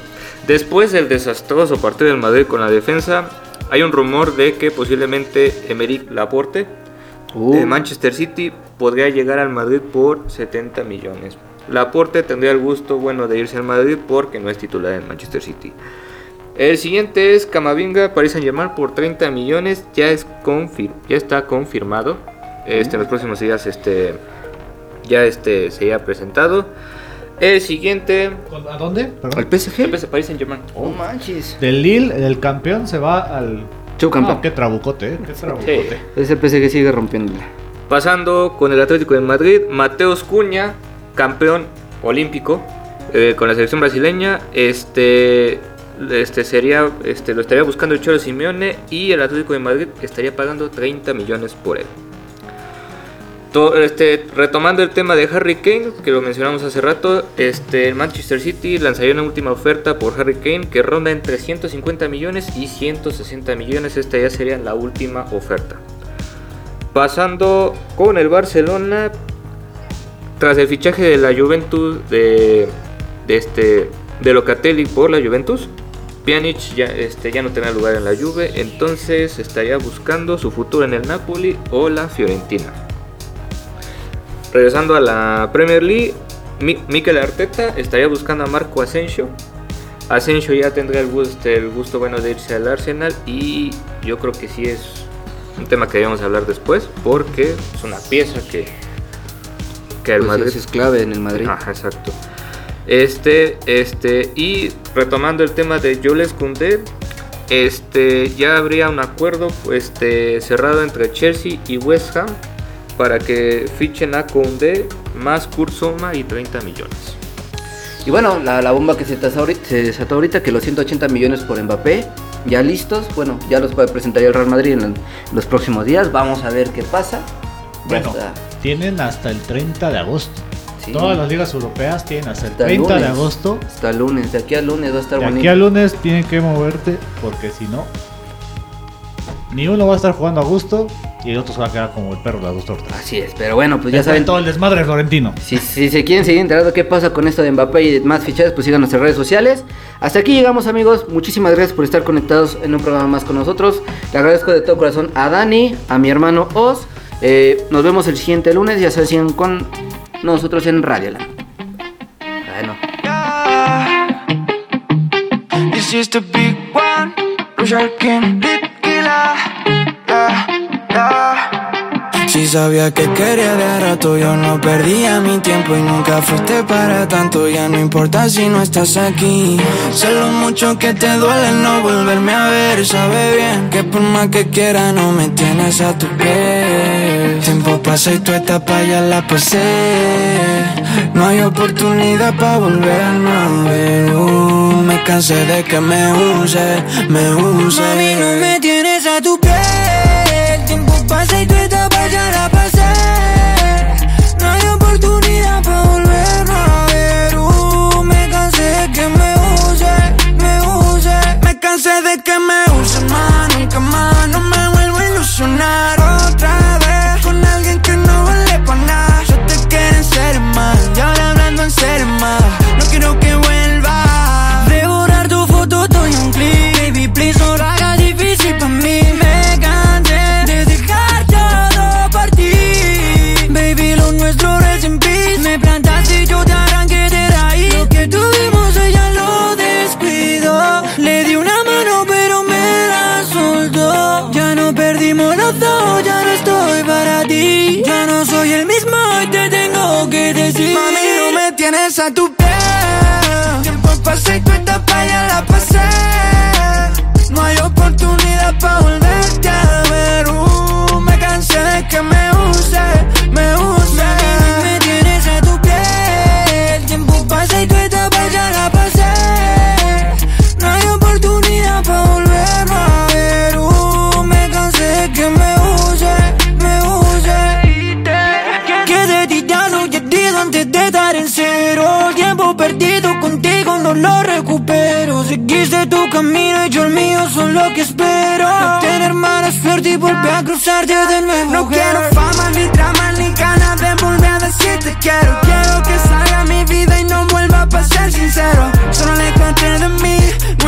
[SPEAKER 3] Después del desastroso partido del Madrid con la defensa, hay un rumor de que posiblemente Emerick Laporte
[SPEAKER 2] Uh.
[SPEAKER 3] de Manchester City podría llegar al Madrid por 70 millones. Laporte tendría el gusto bueno de irse al Madrid porque no es titular en Manchester City. El siguiente es Camavinga, Paris Saint Germain por 30 millones, ya es confir ya está confirmado. Este, en los próximos días este ya este se ha presentado. El siguiente
[SPEAKER 1] ¿A dónde? Perdón.
[SPEAKER 2] ¿Al PSG?
[SPEAKER 3] el Paris Saint Germain.
[SPEAKER 2] Oh, manches.
[SPEAKER 1] Del Lille, el campeón, se va al.
[SPEAKER 2] Subcampeón.
[SPEAKER 1] Ah, qué trabucote, ¿eh? Qué trabucote.
[SPEAKER 2] Ese PSG sigue rompiéndola.
[SPEAKER 3] Pasando con el Atlético de Madrid, Mateos Cuña, campeón olímpico eh, con la selección brasileña. Este, este sería, este, lo estaría buscando el Cholo Simeone y el Atlético de Madrid estaría pagando 30 millones por él. Este, retomando el tema de Harry Kane, que lo mencionamos hace rato, este, el Manchester City lanzaría una última oferta por Harry Kane que ronda entre 150 millones y 160 millones. Esta ya sería la última oferta. Pasando con el Barcelona, tras el fichaje de la Juventus de, este de Locatelli por la Juventus, Pjanic ya, este, ya no tendrá lugar en la Juve, entonces estaría buscando su futuro en el Napoli o la Fiorentina. Regresando a la Premier League, Mi- Mikel Arteta estaría buscando a Marco Asensio. Asensio ya tendrá el gusto, el gusto bueno de irse al Arsenal y yo creo que sí es un tema que debemos hablar después porque es una pieza que, que el
[SPEAKER 2] Pues
[SPEAKER 3] Madrid
[SPEAKER 2] sí, es clave en el Madrid.
[SPEAKER 3] Ajá, exacto. Este, este, y retomando el tema de Jules Koundé, este, ya habría un acuerdo este, cerrado entre Chelsea y West Ham para que fichen a Koundé más Kurt Zouma y 30 millones.
[SPEAKER 2] Y bueno, la, la bomba que se desató, ahorita, se desató ahorita, que los 180 millones por Mbappé, ya listos. Bueno, ya los puede presentar el Real Madrid en, los próximos días. Vamos a ver qué pasa.
[SPEAKER 1] Bueno. Tienen hasta el 30 de agosto.
[SPEAKER 2] Sí.
[SPEAKER 1] Todas las ligas europeas tienen hasta el
[SPEAKER 2] Hasta el
[SPEAKER 1] 30 de agosto.
[SPEAKER 2] Hasta el lunes, de aquí al lunes va a estar
[SPEAKER 1] De
[SPEAKER 2] bonito.
[SPEAKER 1] aquí al lunes tienen que moverte porque si no, ni uno va a estar jugando a gusto y el otro se va a quedar como el perro de las dos tortas.
[SPEAKER 2] Así es, pero bueno, pues ya
[SPEAKER 1] Ya
[SPEAKER 2] saben.
[SPEAKER 1] todo el desmadre florentino.
[SPEAKER 2] Si, si se quieren seguir enterando qué pasa con esto de Mbappé y más fichajes, pues sigan nuestras redes sociales. Hasta aquí llegamos amigos, muchísimas gracias por estar conectados en un programa más con nosotros. Le agradezco de todo corazón a Dani, a mi hermano Oz. Eh, nos vemos el siguiente lunes, ya se sigan con nosotros en Radio Land. Bueno.
[SPEAKER 6] Si sabía que quería de rato, yo no perdía mi tiempo y nunca fuiste para tanto. Ya no importa si no estás aquí. Sé lo mucho que te duele no volverme a ver. Sabe bien que por más que quiera no me tienes a tu piel. Tiempo pasa y tu etapa ya la pasé. No hay oportunidad para volverme a ver. Uh, me cansé de que me use, me use. Mami, no me tienes a tu piel. El tiempo pasa y tu que me use más, nunca más. No me vuelvo a ilusionar otra vez con alguien que no vale para nada. Yo te quiero en ser más, y ahora hablando en ser más. No quiero que vuelva. Ya no soy el mismo y te tengo que decir. Mami, no me tienes a tu piel. Tiempo pasa y tu etapa ya la pasé. No hay oportunidad para camino y yo el mío son lo que espero. No tener mala suerte y volver a cruzarte de nuevo. No quiero fama, ni drama, ni ganas de volver a decirte quiero. Quiero que salga mi vida y no vuelva a pasar sincero. Solo le conté de mí,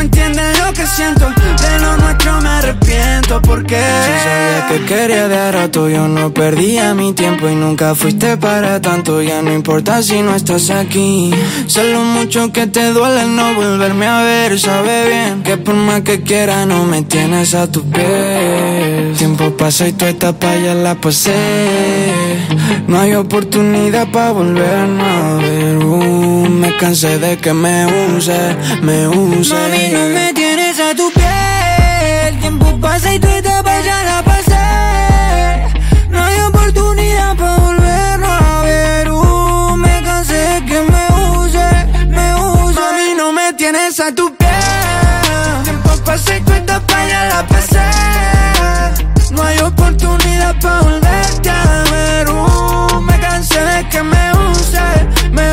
[SPEAKER 6] entienden lo que siento. De lo nuestro me arrepiento porque. Si sabía que quería de rato, yo no perdía mi tiempo y nunca fuiste para tanto. Ya no importa si no estás aquí. Sé lo mucho que te duele no volverme a ver. Sabe bien que por más que quiera no me tienes a tu piel. Tiempo pasa y tu etapa ya la pasé. No hay oportunidad para volvernos a ver. Uh, me cansé de que me use, me use. Mami, no me tienes a tu piel. El tiempo pasa y tu etapa ya la pasé. No hay oportunidad para volvernos a ver. Uh, me cansé de que me use, me use. Mami, no me tienes a tu piel. No hay oportunidad para volverte a ver. Uh, me cansé de que me use, me